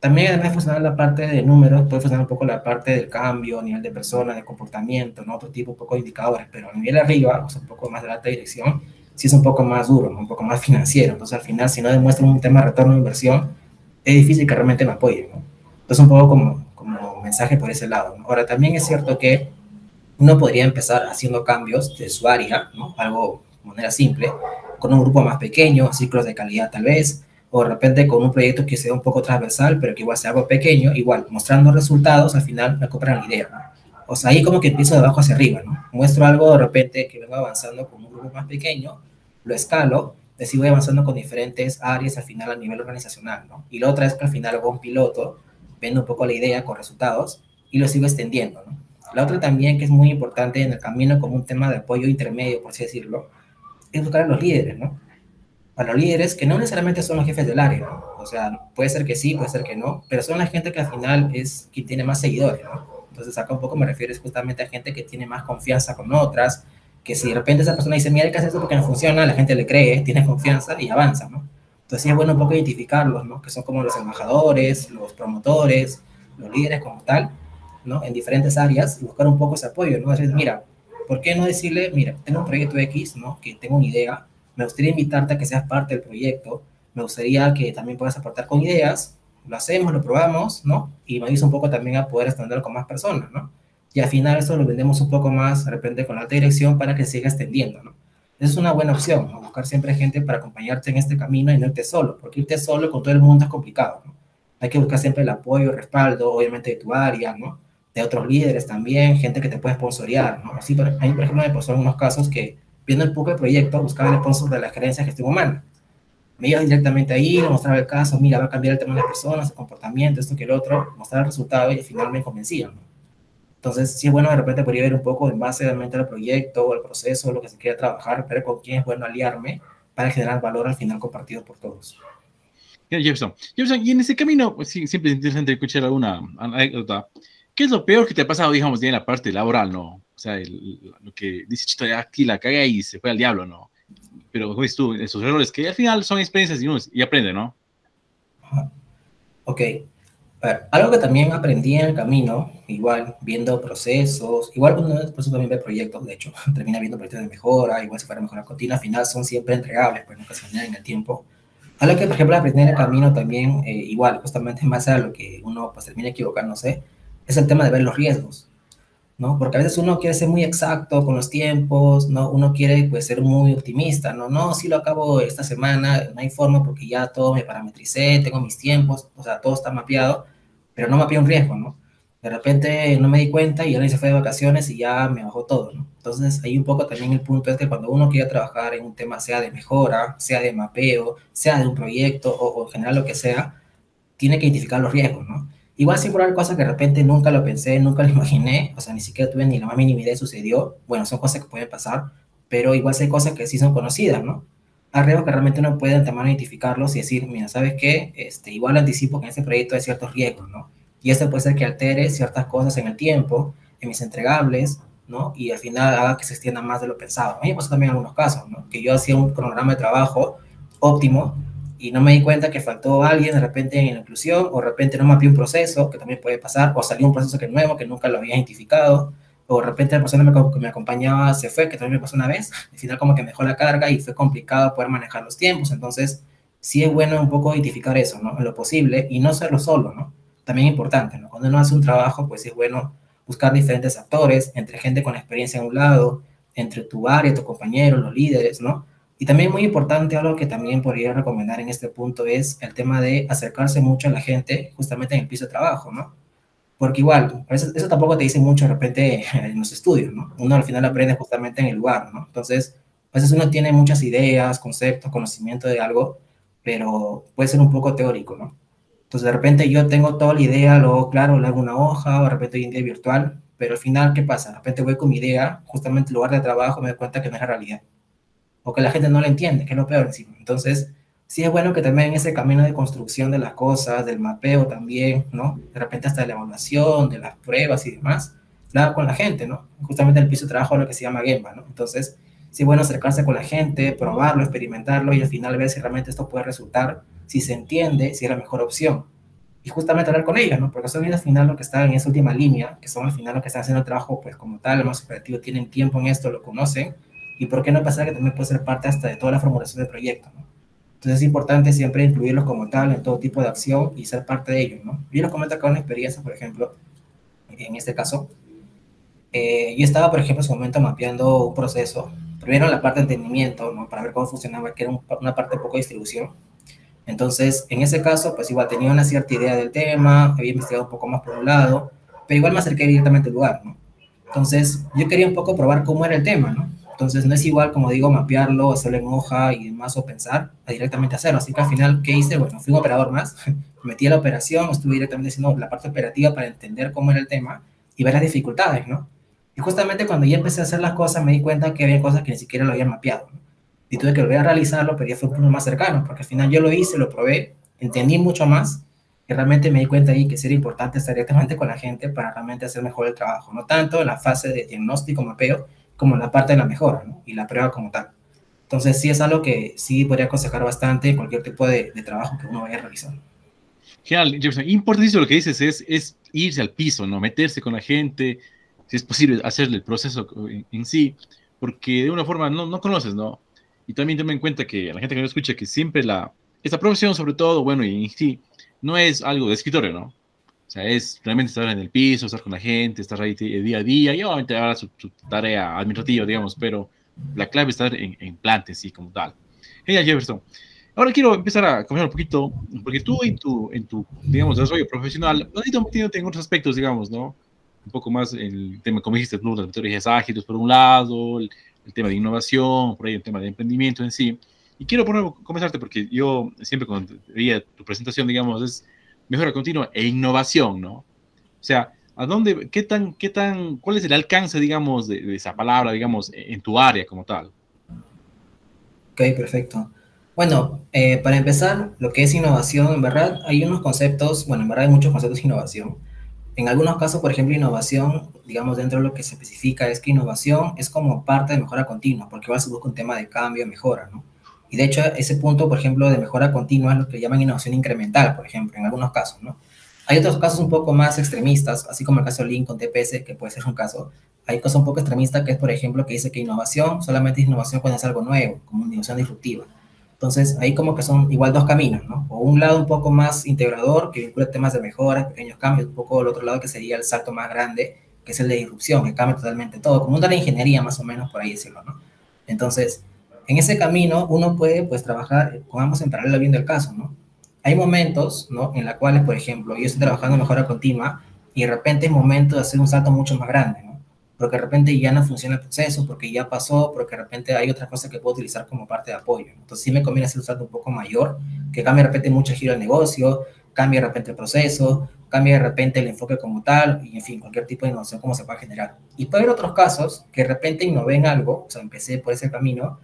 También además de funcionar la parte de números, puede funcionar un poco la parte del cambio, nivel de persona, de comportamiento, ¿no? otro tipo, un poco de indicadores, pero a nivel arriba, o sea, un poco más de alta dirección, sí es un poco más duro, un poco más financiero. Entonces, al final, si no demuestran un tema de retorno de inversión, es difícil que realmente me apoyen. ¿no? Entonces, un poco como, como mensaje por ese lado. Ahora, también es cierto que uno podría empezar haciendo cambios de su área, ¿no? algo de manera simple, con un grupo más pequeño, ciclos de calidad tal vez, o de repente con un proyecto que sea un poco transversal, pero que igual sea algo pequeño, igual mostrando resultados, al final me compran la idea. O sea, ahí como que empiezo de abajo hacia arriba, ¿no? Muestro algo de repente que vengo avanzando con un grupo más pequeño, lo escalo, así voy avanzando con diferentes áreas al final a nivel organizacional, ¿no? Y la otra es que al final hago un piloto, vendo un poco la idea con resultados y lo sigo extendiendo, ¿no? La otra también que es muy importante en el camino como un tema de apoyo intermedio, por así decirlo, es buscar a los líderes, ¿no? A los líderes que no necesariamente son los jefes del área, ¿no? O sea, puede ser que sí, puede ser que no, pero son la gente que al final es quien tiene más seguidores, ¿no? Entonces acá un poco me refiero justamente a gente que tiene más confianza con otras, que si de repente esa persona dice, mira, hay que hacer esto porque no funciona, la gente le cree, tiene confianza y avanza, ¿no? Entonces es bueno un poco identificarlos, ¿no? Que son como los embajadores, los promotores, los líderes como tal, ¿no? En diferentes áreas y buscar un poco ese apoyo, ¿no? Decir, mira, ¿por qué no decirle, mira, tengo un proyecto X, ¿no? Que tengo una idea, me gustaría invitarte a que seas parte del proyecto, me gustaría que también puedas aportar con ideas, lo hacemos, lo probamos, ¿no? Y me ayuda un poco también a poder extenderlo con más personas, ¿no? Y al final eso lo vendemos un poco más de repente con la dirección para que siga extendiendo, ¿no? Es una buena opción, ¿no? buscar siempre gente para acompañarte en este camino y no irte solo, porque irte solo con todo el mundo es complicado, ¿no? Hay que buscar siempre el apoyo, el respaldo, obviamente de tu área, ¿no? De otros líderes también, gente que te puede sponsorear, ¿no? Así, por, a mí, por ejemplo, me pasó en unos casos que, viendo el poco de proyecto, buscaba el sponsor de la gerencia de gestión humana. Me iba directamente ahí, le mostraba el caso, mira, va a cambiar el tema de las personas, el comportamiento, esto que el otro, mostrar el resultado y al final me convencían, ¿no? Entonces, sí es bueno de repente podría ver un poco en base realmente al proyecto al proceso, lo que se quiere trabajar, ver con quién es bueno aliarme para generar valor al final compartido por todos. Jefferson, Jefferson, y en ese camino, pues sí, siempre es interesante escuchar alguna anécdota. ¿Qué es lo peor que te ha pasado, digamos, en la parte laboral, no? Sea, el, lo que dice Chito, ya aquí la caga y se fue al diablo, ¿no? Pero, como dices tú, esos errores que al final son experiencias y uno y aprende, ¿no? Ok, ver, algo que también aprendí en el camino, igual viendo procesos, igual cuando por eso también ve proyectos, de hecho, termina viendo proyectos de mejora, igual si fuera mejora continua, al final son siempre entregables, pues nunca se en el tiempo. Algo que, por ejemplo, aprendí en el camino también, eh, igual, justamente más a lo que uno pues termina equivocándose, es el tema de ver los riesgos, ¿no? Porque a veces uno quiere ser muy exacto con los tiempos, ¿no? Uno quiere, pues, ser muy optimista, ¿no? No, si lo acabo esta semana, no hay forma porque ya todo me parametricé, tengo mis tiempos, o sea, todo está mapeado, pero no mapeé un riesgo, ¿no? De repente no me di cuenta y alguien se fue de vacaciones y ya me bajó todo, ¿no? Entonces, ahí un poco también el punto es que cuando uno quiere trabajar en un tema, sea de mejora, sea de mapeo, sea de un proyecto o, o en general lo que sea, tiene que identificar los riesgos, ¿no? Igual si por cosas que de repente nunca lo pensé, nunca lo imaginé, o sea, ni siquiera tuve ni la más mínima idea sucedió, bueno, son cosas que pueden pasar, pero igual hay cosas que sí son conocidas, ¿no? Arriba que realmente uno puede antemano identificarlos y decir, mira, ¿sabes qué? Este, igual anticipo que en este proyecto hay ciertos riesgos, ¿no? Y esto puede ser que altere ciertas cosas en el tiempo, en mis entregables, ¿no? Y al final haga que se extienda más de lo pensado. A mí me pasó también en algunos casos, ¿no? Que yo hacía un cronograma de trabajo óptimo y no me di cuenta que faltó alguien de repente en la inclusión, o de repente no mapeé un proceso, que también puede pasar, o salió un proceso que nuevo, que nunca lo había identificado, o de repente la persona que me acompañaba se fue, que también me pasó una vez, al final como que me dejó la carga y fue complicado poder manejar los tiempos, entonces sí es bueno un poco identificar eso, ¿no? En lo posible, y no hacerlo solo, ¿no? También es importante, ¿no? Cuando uno hace un trabajo, pues es bueno buscar diferentes actores, entre gente con experiencia en un lado, entre tu área, tu compañero, los líderes, ¿no? Y también muy importante, algo que también podría recomendar en este punto es el tema de acercarse mucho a la gente justamente en el piso de trabajo, ¿no? Porque igual, eso tampoco te dice mucho de repente en los estudios, ¿no? Uno al final aprende justamente en el lugar, ¿no? Entonces, a veces uno tiene muchas ideas, conceptos, conocimiento de algo, pero puede ser un poco teórico, ¿no? Entonces, de repente yo tengo toda la idea, luego, claro, le hago una hoja, o de repente hoy en día virtual, pero al final, ¿qué pasa? De repente voy con mi idea, justamente en lugar de trabajo, me doy cuenta que no es la realidad o que la gente no la entiende, que es lo peor encima. Entonces, sí es bueno que también en ese camino de construcción de las cosas, del mapeo también, ¿no? De repente hasta de la evaluación, de las pruebas y demás, la con la gente, ¿no? Justamente en el piso de trabajo lo que se llama Gemba, ¿no? Entonces, sí es bueno acercarse con la gente, probarlo, experimentarlo y al final ver si realmente esto puede resultar, si se entiende, si es la mejor opción. Y justamente hablar con ellos, ¿no? Porque son al final lo que están en esa última línea, que son al final los que están haciendo el trabajo, pues como tal, más operativo, tienen tiempo en esto, lo conocen, y por qué no pasar que también puede ser parte hasta de toda la formulación del proyecto, ¿no? Entonces es importante siempre incluirlos como tal en todo tipo de acción y ser parte de ellos, ¿no? Yo les comento acá una experiencia, por ejemplo, en este caso, eh, yo estaba, por ejemplo, en su momento mapeando un proceso, primero la parte de entendimiento. Para ver cómo funcionaba, que era una parte poco de distribución. Entonces, en ese caso, pues igual tenía una cierta idea del tema, había investigado un poco más por un lado, pero igual me acerqué directamente al lugar. Entonces, yo quería un poco probar cómo era el tema, ¿no? Entonces no es igual, como digo, mapearlo, hacerlo en hoja y demás o pensar, a directamente hacerlo. Así que al final, ¿qué hice? Bueno, fui un operador más, metí a la operación, estuve directamente haciendo la parte operativa para entender cómo era el tema y ver las dificultades, ¿no? Y justamente cuando ya empecé a hacer las cosas me di cuenta que había cosas que ni siquiera lo habían mapeado. ¿no? Y tuve que volver a realizarlo, pero ya fue un punto más cercano, porque al final yo lo hice, lo probé, entendí mucho más y realmente me di cuenta ahí que sería importante estar directamente con la gente para realmente hacer mejor el trabajo. No tanto en la fase de diagnóstico, mapeo, como la parte de la mejora ¿no? y la prueba como tal. Entonces sí es algo que sí podría aconsejar bastante en cualquier tipo de, de trabajo que uno vaya a realizar. Genial, Jefferson. Importantísimo lo que dices es, es irse al piso, ¿no? Meterse con la gente, si es posible, hacerle el proceso en, sí, porque de una forma no, no conoces, ¿no? Y también ten en cuenta que la gente que no escucha que siempre la, esta profesión, sobre todo, bueno, y en sí, no es algo de escritorio, ¿no? O sea, es realmente estar en el piso, estar con la gente, estar ahí día a día y obviamente ahora su, su tarea administrativa, digamos, pero la clave es estar en, en plantes, sí, como tal. Genial, Jefferson. Ahora quiero empezar a cambiar un poquito, porque tú en tu, en tu digamos, desarrollo profesional, has ido metiéndote en otros aspectos, digamos, ¿no? Un poco más el tema, como dijiste, ¿no? las metodologías ágiles por un lado, el, el, tema de innovación, por ahí el tema de emprendimiento en sí. Y quiero poner, comenzarte porque yo siempre cuando veía tu presentación, digamos, es mejora continua e innovación, ¿no? O sea, ¿a dónde, qué tan, qué tan, cuál es el alcance, digamos, de, esa palabra, digamos, en tu área como tal? Ok, perfecto. Bueno, eh, para empezar, lo que es innovación, en verdad, hay unos conceptos, bueno, en verdad hay muchos conceptos de innovación. En algunos casos, por ejemplo, innovación, digamos, dentro de lo que se especifica es que innovación es como parte de mejora continua, porque va a busca un tema de cambio, mejora, ¿no? Y de hecho, ese punto, por ejemplo, de mejora continua es lo que llaman innovación incremental, por ejemplo, en algunos casos, ¿no? Hay otros casos un poco más extremistas, así como el caso Link con TPS, que puede ser un caso. Hay cosas un poco extremistas que es, por ejemplo, que dice que innovación solamente es innovación cuando es algo nuevo, como una innovación disruptiva. Entonces, ahí como que son igual dos caminos, ¿no? O un lado un poco más integrador, que vincula temas de mejora, pequeños cambios, un poco el otro lado que sería el salto más grande, que es el de disrupción, que cambia totalmente todo, como una de la ingeniería más o menos, por ahí decirlo, ¿no? Entonces, en ese camino uno puede pues trabajar, pongamos en paralelo viendo el caso, ¿no? Hay momentos, ¿no? En los cuales, por ejemplo, yo estoy trabajando en mejora continua y de repente es momento de hacer un salto mucho más grande, ¿no? Porque de repente ya no funciona el proceso, porque ya pasó, porque de repente hay otras cosas que puedo utilizar como parte de apoyo. Entonces sí me conviene hacer un salto un poco mayor, que cambie de repente mucho giro del negocio, cambie de repente el proceso, cambie de repente el enfoque como tal, y en fin, cualquier tipo de innovación como se pueda generar. Y puede haber otros casos que de repente innové en algo, o sea, empecé por ese camino,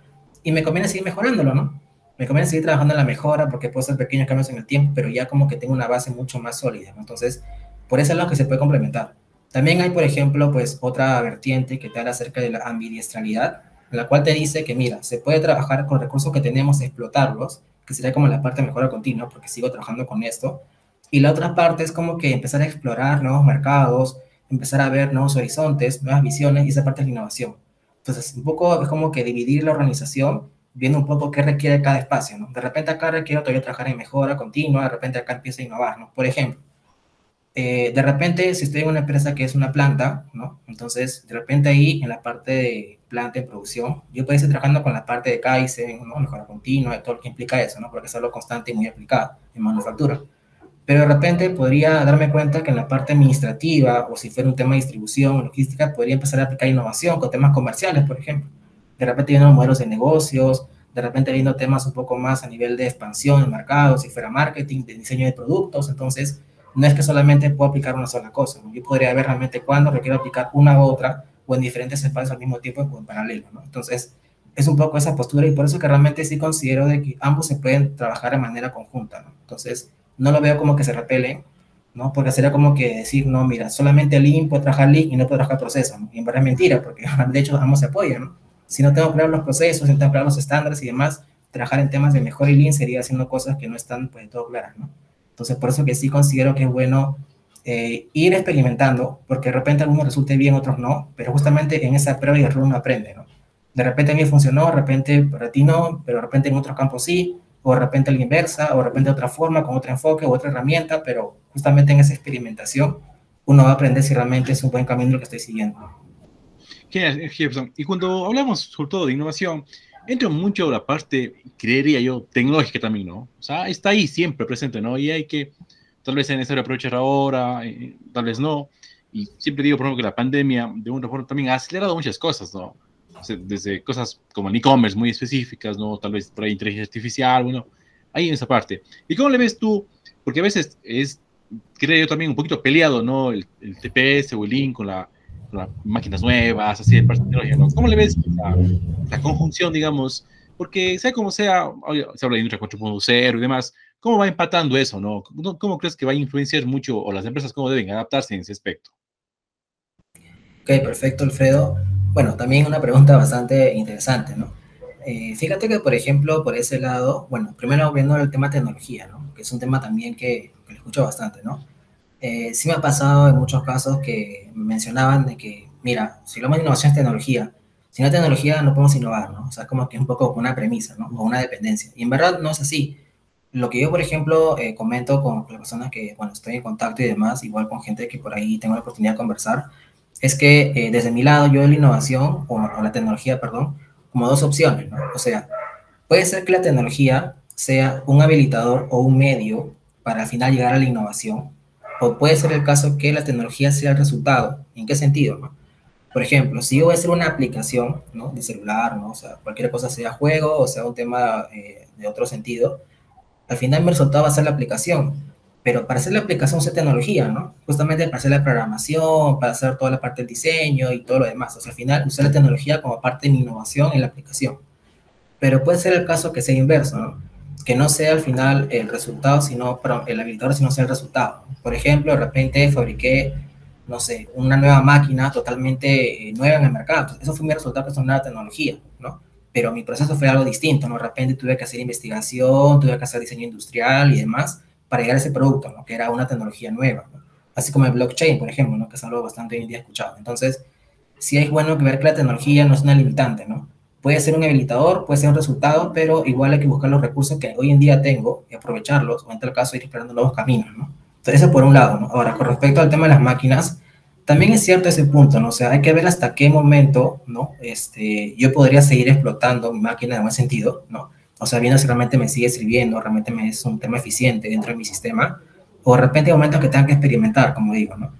y me conviene seguir mejorándolo, ¿no? Me conviene seguir trabajando en la mejora porque puedo hacer pequeños cambios en el tiempo, pero ya como que tengo una base mucho más sólida, ¿no? Entonces, por eso es lo que se puede complementar. También hay, por ejemplo, pues otra vertiente que te habla acerca de la ambidiestralidad, en la cual te dice que, mira, se puede trabajar con recursos que tenemos, explotarlos, que sería como la parte de mejora continua, porque sigo trabajando con esto. Y la otra parte es como que empezar a explorar nuevos mercados, empezar a ver nuevos horizontes, nuevas visiones, y esa parte es la innovación. Entonces, un poco es como que dividir la organización viendo un poco qué requiere cada espacio, ¿no? De repente acá requiero todavía trabajar en mejora continua, de repente acá empiezo a innovar, ¿no? Por ejemplo, eh, de repente si estoy en una empresa que es una planta, ¿no? Entonces, de repente ahí en la parte de planta en producción, yo puedo estar trabajando con la parte de Kaizen, ¿no? Mejora continua, todo lo que implica eso, ¿no? Porque es algo constante y muy aplicado en manufactura pero de repente podría darme cuenta que en la parte administrativa o si fuera un tema de distribución o logística, podría empezar a aplicar innovación con temas comerciales, por ejemplo. De repente viendo modelos de negocios, de repente viendo temas un poco más a nivel de expansión de mercados, si fuera marketing, de diseño de productos. Entonces, no es que solamente puedo aplicar una sola cosa. ¿no? Yo podría ver realmente cuándo requiero aplicar una u otra o en diferentes espacios al mismo tiempo o en paralelo. Entonces, es un poco esa postura y por eso que realmente sí considero de que ambos se pueden trabajar de manera conjunta. Entonces, no lo veo como que se repelen, ¿no? Porque sería como que decir, no, mira, solamente Lean puede trabajar Lean y no puede trabajar procesos, ¿no? Y en verdad es mentira, porque de hecho ambos se apoyan, ¿no? Si no tengo claros los procesos, si no los estándares y demás, trabajar en temas de mejor y Lean sería haciendo cosas que no están, pues, todo claras, ¿no? Entonces, por eso que sí considero que es bueno eh, ir experimentando, porque de repente algunos resulte bien, otros no, pero justamente en esa prueba y error uno aprende, ¿no? De repente a mí funcionó, de repente para ti no, pero de repente en otro campo sí, o de repente a la inversa, o de repente de otra forma, con otro enfoque o otra herramienta, pero justamente en esa experimentación uno va a aprender si realmente es un buen camino lo que estoy siguiendo. Genial, Jefferson. Y cuando hablamos sobre todo de innovación, entra mucho la parte, creería yo, tecnológica también, ¿no? O sea, está ahí siempre presente, ¿no? Y hay que, tal vez sea necesario aprovechar ahora, eh, tal vez no. Y siempre digo, por ejemplo, que la pandemia, de una forma, también ha acelerado muchas cosas, ¿no? Desde cosas como el e-commerce muy específicas, ¿no? Tal vez por ahí inteligencia artificial, bueno, ahí en esa parte. ¿Y cómo le ves tú? Porque a veces es, creo yo también, un poquito peleado, ¿no? El, el TPS o el link con la máquinas nuevas, así, el tecnología, ¿no? ¿Cómo le ves la, conjunción, digamos? Porque sea como sea, se habla de industria 4.0 y demás, ¿cómo va empatando eso, no? ¿Cómo crees que va a influenciar mucho, o las empresas cómo deben adaptarse en ese aspecto? Ok, perfecto, Alfredo. Bueno, también una pregunta bastante interesante, ¿no? Eh, fíjate que, por ejemplo, por ese lado, bueno, primero viendo el tema tecnología, ¿no? Que es un tema también que, que lo escucho bastante, ¿no? eh, sí me ha pasado en muchos casos que mencionaban de que, mira, si hablamos de innovación es tecnología, sin la tecnología no podemos innovar, ¿no? O sea, es como que es un poco una premisa, ¿no? O una dependencia. Y en verdad no es así. Lo que yo, por ejemplo, eh, comento con las personas que, bueno, estoy en contacto y demás, igual con gente que por ahí tengo la oportunidad de conversar, es que eh, desde mi lado yo veo la innovación, o, la tecnología, perdón, como dos opciones, ¿no? O sea, puede ser que la tecnología sea un habilitador o un medio para al final llegar a la innovación, o puede ser el caso que la tecnología sea el resultado. ¿En qué sentido? No? Por ejemplo, si yo voy a hacer una aplicación ¿no? de celular, ¿no? o sea, cualquier cosa sea juego o sea un tema eh, de otro sentido, al final mi resultado va a ser la aplicación. Pero para hacer la aplicación usa tecnología, ¿no? Justamente para hacer la programación, para hacer toda la parte del diseño y todo lo demás. O sea, al final usar la tecnología como parte de mi innovación en la aplicación. Pero puede ser el caso que sea inverso, ¿no? que no sea al final el resultado, sino, el habilitador, sino sea el resultado. Por ejemplo, de repente fabriqué, no sé, una nueva máquina totalmente eh, nueva en el mercado. eso fue mi resultado, una nueva tecnología, ¿no? Pero mi proceso fue algo distinto, ¿no? De repente tuve que hacer investigación, tuve que hacer diseño industrial y demás para llegar a ese producto, ¿no? Que era una tecnología nueva. Así como el blockchain, por ejemplo, ¿no? Que es algo bastante hoy en día escuchado. Entonces, sí es bueno ver que la tecnología no es una limitante, ¿no? Puede ser un habilitador, puede ser un resultado, pero igual hay que buscar los recursos que hoy en día tengo y aprovecharlos, o en tal caso ir explorando nuevos caminos, ¿no? Entonces, eso por un lado. Ahora, con respecto al tema de las máquinas, también es cierto ese punto, ¿no? O sea, hay que ver hasta qué momento, ¿no? Este, yo podría seguir explotando mi máquina en buen sentido, ¿no? O sea, viendo si realmente me sigue sirviendo, realmente me es un tema eficiente dentro de mi sistema, o de repente hay momentos que tenga que experimentar, como digo, ¿no?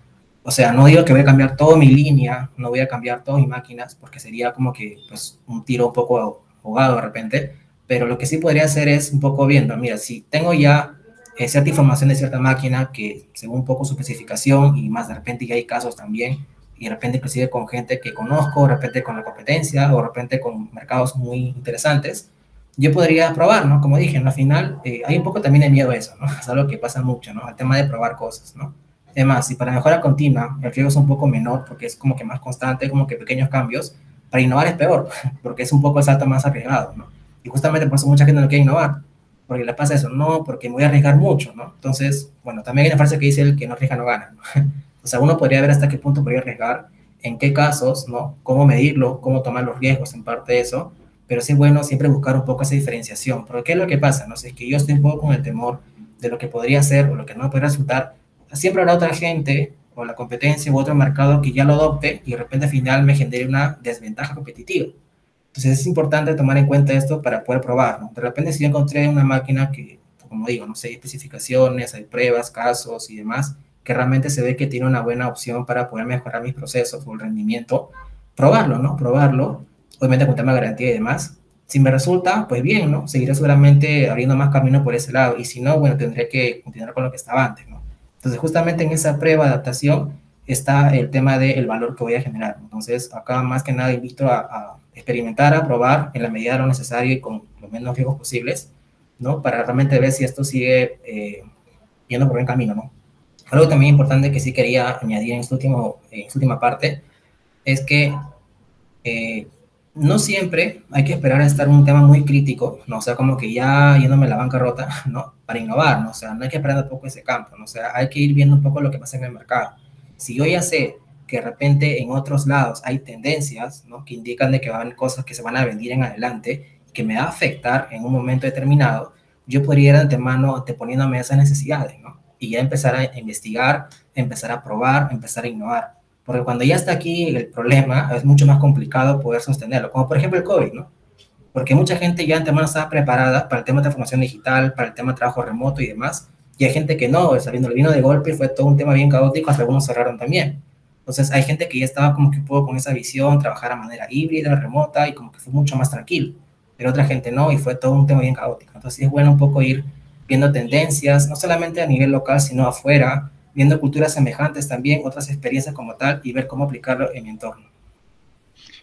O sea, no digo que voy a cambiar toda mi línea, no voy a cambiar todas mis máquinas, porque sería como que pues, un tiro un poco ahogado de repente, pero lo que sí podría hacer es un poco viendo, mira, si tengo ya eh, cierta información de cierta máquina que según un poco su especificación y más de repente ya hay casos también, y de repente inclusive con gente que conozco, de repente con la competencia o de repente con mercados muy interesantes, yo podría probar, ¿no? Como dije, en la final eh, hay un poco también de miedo a eso, ¿no? Es algo que pasa mucho, ¿no? El tema de probar cosas, ¿no? Además, si para mejora continua el riesgo es un poco menor porque es como que más constante, como que pequeños cambios, para innovar es peor, porque es un poco el salto más arriesgado, ¿no? Y justamente por eso mucha gente no quiere innovar, porque le pasa eso, no, porque me voy a arriesgar mucho, ¿no? Entonces, bueno, también hay una frase que dice el que no arriesga no gana, ¿no? O sea, uno podría ver hasta qué punto podría arriesgar, en qué casos, ¿no? Cómo medirlo, cómo tomar los riesgos en parte de eso, pero sí es bueno siempre buscar un poco esa diferenciación, porque ¿qué es lo que pasa? No sé, es que yo estoy un poco con el temor de lo que podría ser o lo que no puede resultar, siempre habrá otra gente o la competencia u otro mercado que ya lo adopte y de repente al final me genere una desventaja competitiva. Entonces es importante tomar en cuenta esto para poder probar, ¿no? De repente si yo encontré una máquina que, como digo, no sé, hay especificaciones, hay pruebas, casos y demás, que realmente se ve que tiene una buena opción para poder mejorar mis procesos o el rendimiento, probarlo, ¿no? Probarlo, obviamente con tema de garantía y demás. Si me resulta, pues bien, ¿no? Seguiré seguramente abriendo más camino por ese lado. Y si no, bueno, tendré que continuar con lo que estaba antes, ¿no? Entonces, justamente en esa prueba de adaptación está el tema del valor que voy a generar. Entonces, acá más que nada invito a, experimentar, a probar en la medida de lo necesario y con los menos riesgos posibles, ¿no? Para realmente ver si esto sigue eh, yendo por buen camino, ¿no? Algo también importante que sí quería añadir en, este último, en última parte es que eh, no siempre hay que esperar a estar en un tema muy crítico, ¿no? O sea, como que ya yéndome la bancarrota, ¿no? Para innovar, ¿no? O sea, no hay que esperar un poco ese campo, ¿no? Sea, hay que ir viendo un poco lo que pasa en el mercado. Si yo ya sé que de repente en otros lados hay tendencias, ¿no? Que indican de que van cosas que se van a venir en adelante, que me va a afectar en un momento determinado, yo podría ir de antemano anteponiéndome a esas necesidades, ¿no? Y ya empezar a investigar, empezar a probar, empezar a innovar. Porque cuando ya está aquí el problema, es mucho más complicado poder sostenerlo, como por ejemplo el COVID, ¿no? Porque mucha gente ya antemano estaba preparada para el tema de transformación digital, para el tema de trabajo remoto y demás, y hay gente que no, sabiendo vino de golpe, fue todo un tema bien caótico, hasta algunos cerraron también. Entonces hay gente que ya estaba como que pudo con esa visión, trabajar a manera híbrida, remota, y como que fue mucho más tranquilo. Pero otra gente no, y fue todo un tema bien caótico. Entonces es bueno un poco ir viendo tendencias, no solamente a nivel local, sino afuera, viendo culturas semejantes también, otras experiencias como tal, y ver cómo aplicarlo en mi entorno.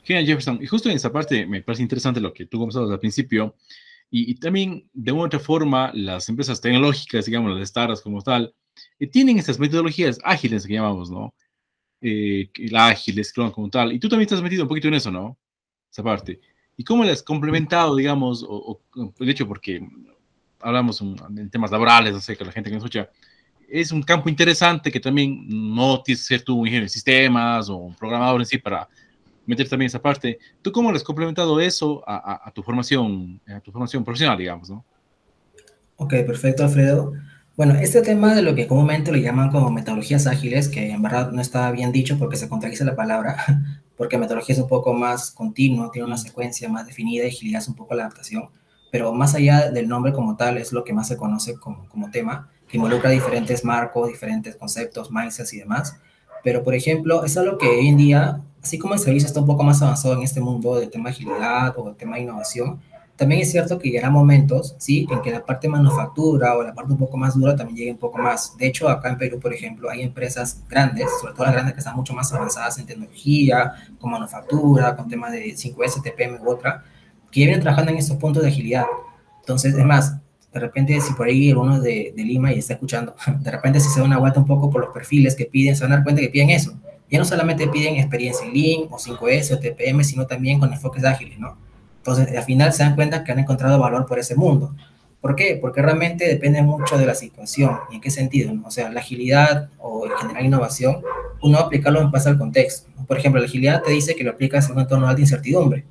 Genial, Jefferson. Y justo en esa parte me parece interesante lo que tú comentabas al principio, y, también, de una u otra forma, las empresas tecnológicas, digamos, las startups como tal, eh, tienen estas metodologías ágiles que llamamos, ¿no? Eh, la ágil, Scrum como tal. Y tú también estás metido un poquito en eso, ¿no? Esa parte. ¿Y cómo le has complementado, digamos, o, de hecho, porque hablamos en temas laborales, no sé, que la gente que nos escucha, es un campo interesante que también no tienes que ser tú un ingeniero de sistemas o un programador en sí para meter también esa parte. ¿Tú cómo le has complementado eso a, tu formación, a tu formación profesional, digamos, no? Ok, perfecto, Alfredo. Bueno, este tema de lo que comúnmente le llaman como metodologías ágiles, que en verdad no está bien dicho porque se contradice la palabra, porque metodología es un poco más continuo, tiene una secuencia más definida y agilidad un poco la adaptación, pero más allá del nombre como tal es lo que más se conoce como, como tema, que involucra diferentes marcos, diferentes conceptos, mindsets y demás. Pero, por ejemplo, es algo que hoy en día así como el servicio está un poco más avanzado en este mundo del tema agilidad o del tema innovación, también es cierto que llegará momentos, ¿sí?, en que la parte de manufactura o la parte un poco más dura también llegue un poco más. De hecho, acá en Perú, por ejemplo, hay empresas grandes, sobre todo las grandes que están mucho más avanzadas en tecnología, con manufactura, con temas de 5S, TPM u otra, que vienen trabajando en estos puntos de agilidad. Entonces, es más, de repente, si por ahí uno de, de Lima y está escuchando, de repente si se da una vuelta un poco por los perfiles que piden, se van a dar cuenta que piden eso ya no solamente piden experiencia en Lean o 5S o TPM, sino también con enfoques ágiles, ¿no? Entonces, al final se dan cuenta que han encontrado valor por ese mundo. ¿Por qué? Porque realmente depende mucho de la situación. ¿Y en qué sentido? O sea, la agilidad o en general innovación, uno aplicarlo en base al contexto. Por ejemplo, la agilidad te dice que lo aplicas en un entorno de incertidumbre.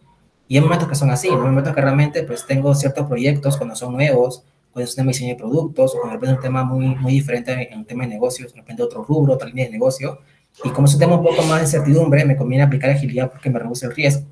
Y hay momentos que son así, hay momentos que realmente pues tengo ciertos proyectos cuando son nuevos, cuando es un tema de diseño de productos, o cuando es un tema muy, muy diferente en un tema de negocios, de repente otro rubro, otra línea de negocio, y como es un tema un poco más de incertidumbre, me conviene aplicar agilidad porque me reduce el riesgo.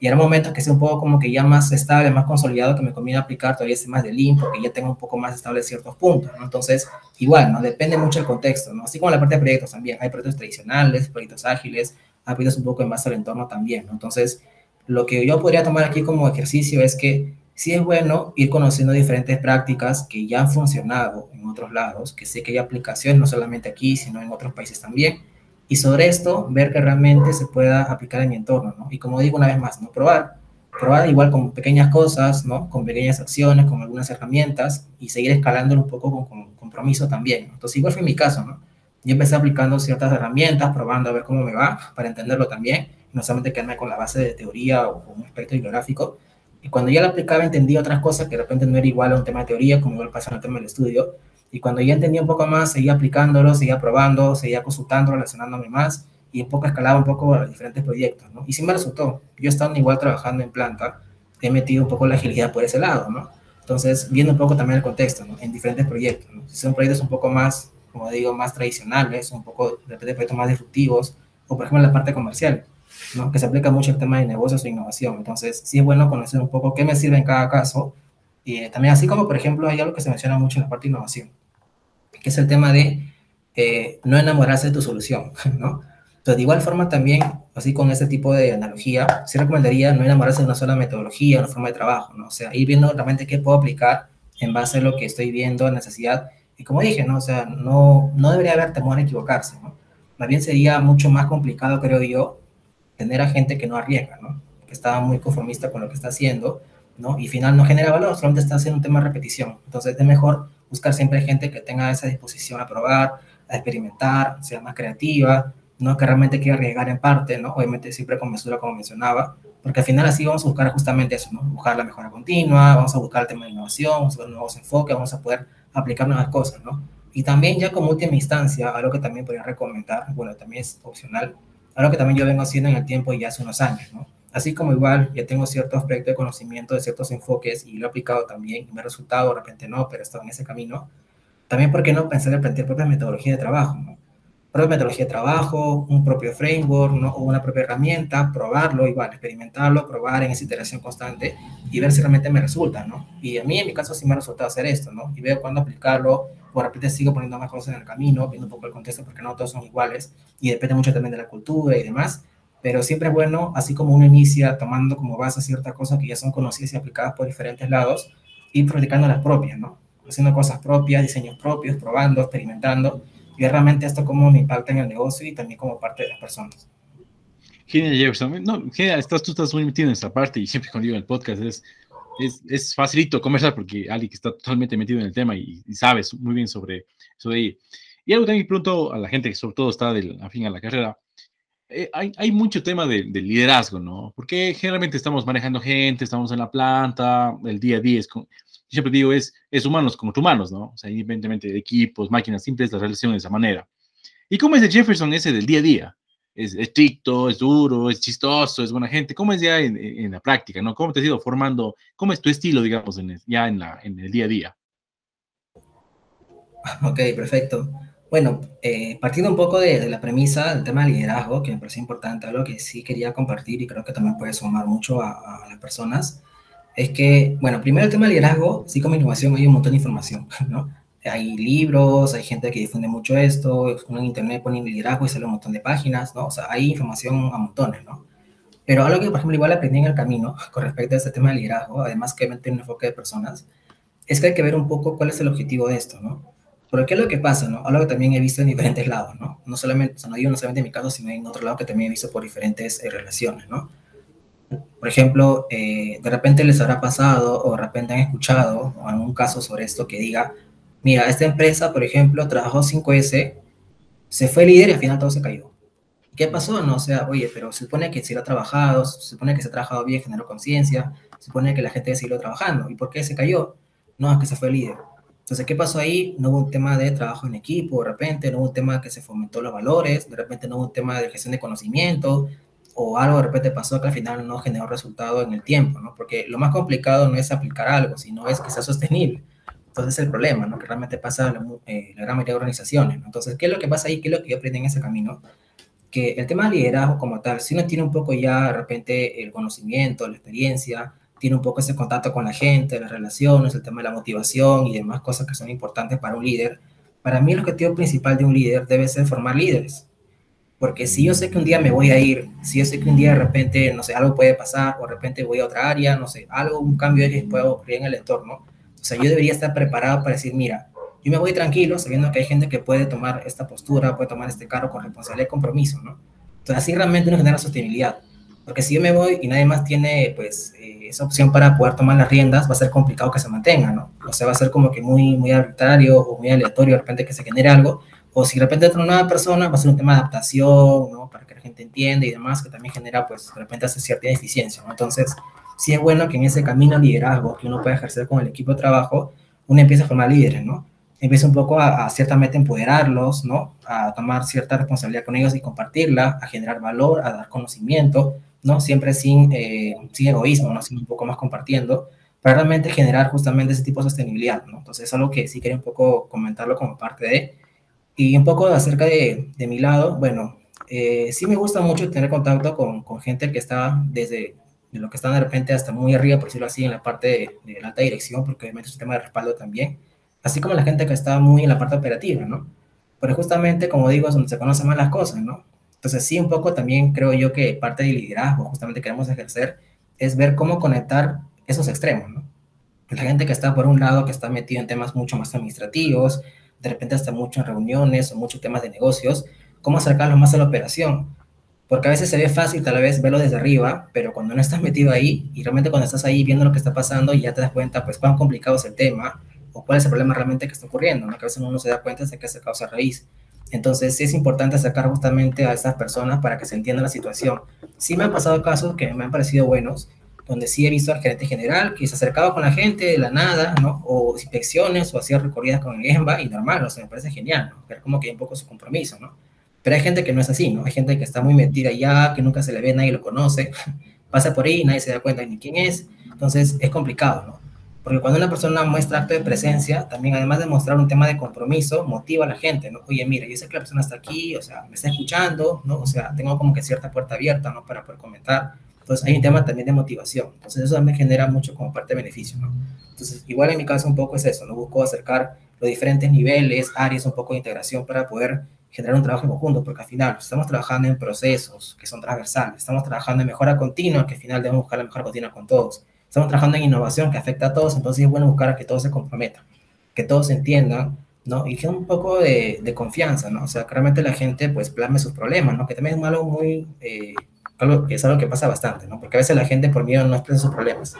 Y en momentos que sea un poco como que ya más estable, más consolidado, que me conviene aplicar todavía ese más de Lean porque ya tengo un poco más estable ciertos puntos, ¿no? Entonces, igual, ¿no? Depende mucho del contexto, ¿no? Así como la parte de proyectos también. Hay proyectos tradicionales, proyectos ágiles, hay proyectos un poco en base al entorno también, ¿no? Entonces, lo que yo podría tomar aquí como ejercicio es que sí es bueno ir conociendo diferentes prácticas que ya han funcionado en otros lados, que sé que hay aplicaciones no solamente aquí, sino en otros países también, y sobre esto ver que realmente se pueda aplicar en mi entorno, ¿no? Y como digo una vez más, ¿no? Probar, probar igual con pequeñas cosas, ¿no? Con pequeñas acciones, con algunas herramientas y seguir escalándolo un poco con, compromiso también, Entonces igual fue mi caso, ¿no? Yo empecé aplicando ciertas herramientas, probando a ver cómo me va, para entenderlo también, no solamente quedarme con la base de teoría o, un aspecto bibliográfico. Y cuando ya lo aplicaba entendí otras cosas que de repente no era igual a un tema de teoría, como igual pasa en el tema del estudio, y cuando ya entendía un poco más, seguía aplicándolo, seguía probando, seguía consultando, relacionándome más y un poco escalaba un poco a diferentes proyectos, ¿no? Y sí me resultó. Yo estando igual trabajando en planta, he metido un poco la agilidad por ese lado, ¿no? Entonces, viendo un poco también el contexto, ¿no? En diferentes proyectos, ¿no? Si son proyectos un poco más, como digo, más tradicionales, un poco, de repente, proyectos más disruptivos, o por ejemplo la parte comercial, ¿no? Que se aplica mucho el tema de negocios e innovación. Entonces, sí es bueno conocer un poco qué me sirve en cada caso. Y también así como, por ejemplo, hay algo que se menciona mucho en la parte de innovación que es el tema de eh, no enamorarse de tu solución, ¿no? Entonces, de igual forma también, así con este tipo de analogía, sí recomendaría no enamorarse de una sola metodología, una forma de trabajo, ¿no? O sea, ir viendo realmente qué puedo aplicar en base a lo que estoy viendo, necesidad. Y como dije, ¿no? O sea, no, no debería haber temor a equivocarse, ¿no? Más bien sería mucho más complicado, creo yo, tener a gente que no arriesga, ¿no? Que está muy conformista con lo que está haciendo, ¿no? Y al final no genera valor, solamente está haciendo un tema de repetición. Entonces, es mejor buscar siempre gente que tenga esa disposición a probar, a experimentar, sea más creativa, no que realmente quiera arriesgar en parte, ¿no? Obviamente siempre con mesura, como mencionaba, porque al final así vamos a buscar justamente eso, ¿no? Buscar la mejora continua, vamos a buscar el tema de innovación, vamos a buscar nuevos enfoques, vamos a poder aplicar nuevas cosas, ¿no? Y también ya como última instancia, algo que también podría recomendar, bueno, también es opcional, algo que también yo vengo haciendo en el tiempo y hace unos años, ¿no? Así como igual ya tengo cierto aspecto de conocimiento de ciertos enfoques y lo he aplicado también y me ha resultado, de repente no, pero he estado en ese camino, también, ¿por qué no pensar en plantear propia metodología de trabajo? ¿no? Propia metodología de trabajo, un propio framework ¿no? o una propia herramienta, probarlo igual, experimentarlo, probar en esa iteración constante y ver si realmente me resulta, ¿no? Y a mí, en mi caso, sí me ha resultado hacer esto, ¿no? Y veo cuándo aplicarlo, o de repente sigo poniendo más cosas en el camino, viendo un poco el contexto, porque no todos son iguales, y depende mucho también de la cultura y demás, pero siempre es bueno, así como uno inicia tomando como base ciertas cosas que ya son conocidas y aplicadas por diferentes lados, ir practicando las propias, ¿no? Haciendo cosas propias, diseños propios, probando, experimentando, y realmente esto cómo me impacta en el negocio y también como parte de las personas. Genial, Jefferson. No, genial, estás, tú estás muy metido en esta parte y siempre cuando digo el podcast es, es, es, facilito conversar porque Ali que está totalmente metido en el tema y, y sabes muy bien sobre, sobre ello. Y algo también pregunto a la gente que sobre todo está del, a fin a la carrera, eh, hay, hay, mucho tema de, de, liderazgo, ¿no? Porque generalmente estamos manejando gente, estamos en la planta, el día a día es, con, siempre digo, es, es humanos con humanos, ¿no? O sea, independientemente de equipos, máquinas, siempre es la relación de esa manera. ¿Y cómo es el Jefferson ese del día a día? Es estricto, es duro, es chistoso, es buena gente. ¿Cómo es ya en, en la práctica, no? ¿Cómo te has ido formando? ¿Cómo es tu estilo, digamos, en ya en, la, en el día a día? Ok, perfecto. Bueno, eh, partiendo un poco de, la premisa del tema de liderazgo, que me parece importante, algo que sí quería compartir y creo que también puede sumar mucho a, a las personas, es que, bueno, primero el tema de liderazgo, sí como innovación hay un montón de información, ¿no? Hay libros, hay gente que difunde mucho esto, uno en internet pone liderazgo y sale un montón de páginas, ¿no? O sea, hay información a montones, ¿no? Pero algo que, por ejemplo, igual aprendí en el camino con respecto a este tema de liderazgo, además que tiene un enfoque de personas, es que hay que ver un poco cuál es el objetivo de esto, ¿no? Pero ¿qué es lo que pasa, no? Algo que también he visto en diferentes lados, ¿no? No solamente, o sea, no digo no solamente en mi caso, sino en otro lado que también he visto por diferentes eh, relaciones, ¿no? Por ejemplo, eh, de repente les habrá pasado o de repente han escuchado o algún caso sobre esto que diga, mira, esta empresa, por ejemplo, trabajó 5S, se fue líder y al final todo se cayó. ¿Qué pasó? No, o sea, oye, pero se supone que si lo ha trabajado, se supone que se ha trabajado bien, generó conciencia, se supone que la gente siguió trabajando. ¿Y por qué se cayó? No, es que se fue líder. Entonces, ¿qué pasó ahí? No hubo un tema de trabajo en equipo, de repente, no hubo un tema que se fomentó los valores, de repente no hubo un tema de gestión de conocimiento, o algo de repente pasó que al final no generó resultado en el tiempo, ¿no? Porque lo más complicado no es aplicar algo, sino es que sea sostenible. Entonces, es el problema, ¿no? Que realmente pasa la, eh, la gran mayoría de organizaciones, ¿no? Entonces, ¿qué es lo que pasa ahí? ¿Qué es lo que yo aprendí en ese camino? Que el tema de liderazgo como tal, si uno tiene un poco ya de repente el conocimiento, la experiencia, tiene un poco ese contacto con la gente, las relaciones, el tema de la motivación y demás cosas que son importantes para un líder. Para mí el objetivo principal de un líder debe ser formar líderes. Porque si yo sé que un día me voy a ir, si yo sé que un día de repente, no sé, algo puede pasar, o de repente voy a otra área, no sé, algo, un cambio que puede ocurrir en el entorno, o sea, yo debería estar preparado para decir, mira, yo me voy tranquilo sabiendo que hay gente que puede tomar esta postura, puede tomar este cargo con responsabilidad y compromiso, ¿no? Entonces así realmente uno genera sostenibilidad. Porque si yo me voy y nadie más tiene, pues, eh, esa opción para poder tomar las riendas, va a ser complicado que se mantenga, ¿no? O sea, va a ser como que muy, muy arbitrario o muy aleatorio de repente que se genere algo. O si de repente entra una nueva persona, va a ser un tema de adaptación, ¿no? Para que la gente entienda y demás, que también genera, pues, de repente hace cierta ineficiencia, ¿no? Entonces, sí es bueno que en ese camino de liderazgo que uno puede ejercer con el equipo de trabajo, uno empieza a formar líderes, ¿no? Empieza un poco a, ciertamente empoderarlos, ¿no? A tomar cierta responsabilidad con ellos y compartirla, a generar valor, a dar conocimiento, ¿no? Siempre sin, eh, sin egoísmo, ¿no? Sino un poco más compartiendo, para realmente generar justamente ese tipo de sostenibilidad, ¿no? Entonces es algo que sí quería un poco comentarlo como parte de. Y un poco acerca de, de mi lado, bueno, eh, sí me gusta mucho tener contacto con, con, gente que está desde de lo que está de repente hasta muy arriba, por decirlo así, en la parte de, de la alta dirección, porque obviamente es un tema de respaldo también, así como la gente que está muy en la parte operativa, ¿no? Pero justamente, como digo, es donde se conocen más las cosas, ¿no? Entonces, sí, un poco también creo yo que parte del liderazgo justamente queremos ejercer es ver cómo conectar esos extremos, ¿no? La gente que está por un lado, que está metido en temas mucho más administrativos, de repente hasta mucho en reuniones o muchos temas de negocios, cómo acercarlos más a la operación. Porque a veces se ve fácil tal vez verlo desde arriba, pero cuando no estás metido ahí y realmente cuando estás ahí viendo lo que está pasando y ya te das cuenta pues cuán complicado es el tema o cuál es el problema realmente que está ocurriendo, ¿no? que a veces uno no se da cuenta de que es causa raíz. Entonces, sí es importante sacar justamente a estas personas para que se entienda la situación. Sí me han pasado casos que me han parecido buenos, donde sí he visto al gerente general que se acercaba con la gente de la nada, ¿no? O inspecciones o hacía recorridas con el EMBA y normal, o sea, me parece genial, ¿no? Pero como que hay un poco su compromiso, ¿no? Pero hay gente que no es así, ¿no? Hay gente que está muy metida ya, que nunca se le ve, nadie lo conoce, pasa por ahí, nadie se da cuenta ni quién es, entonces es complicado, ¿no? Porque cuando una persona muestra acto de presencia, también además de mostrar un tema de compromiso, motiva a la gente, ¿no? Oye, mira, yo sé que la persona está aquí, o sea, me está escuchando, ¿no? O sea, tengo como que cierta puerta abierta, ¿no? Para poder comentar. Entonces hay un tema también de motivación. Entonces eso también genera mucho como parte de beneficio, ¿no? Entonces, igual en mi caso un poco es eso, ¿no? Busco acercar los diferentes niveles, áreas, un poco de integración para poder generar un trabajo en conjunto, porque al final estamos trabajando en procesos que son transversales, estamos trabajando en mejora continua, que al final debemos buscar la mejora continua con todos, estamos trabajando en innovación que afecta a todos, entonces es bueno buscar a que todos se comprometan, que todos entiendan, ¿no? Y que un poco de, de, confianza, ¿no? O sea, que realmente la gente pues plasme sus problemas, ¿no? Que también es algo muy, eh, algo es algo que pasa bastante, ¿no? Porque a veces la gente por miedo no expresa sus problemas,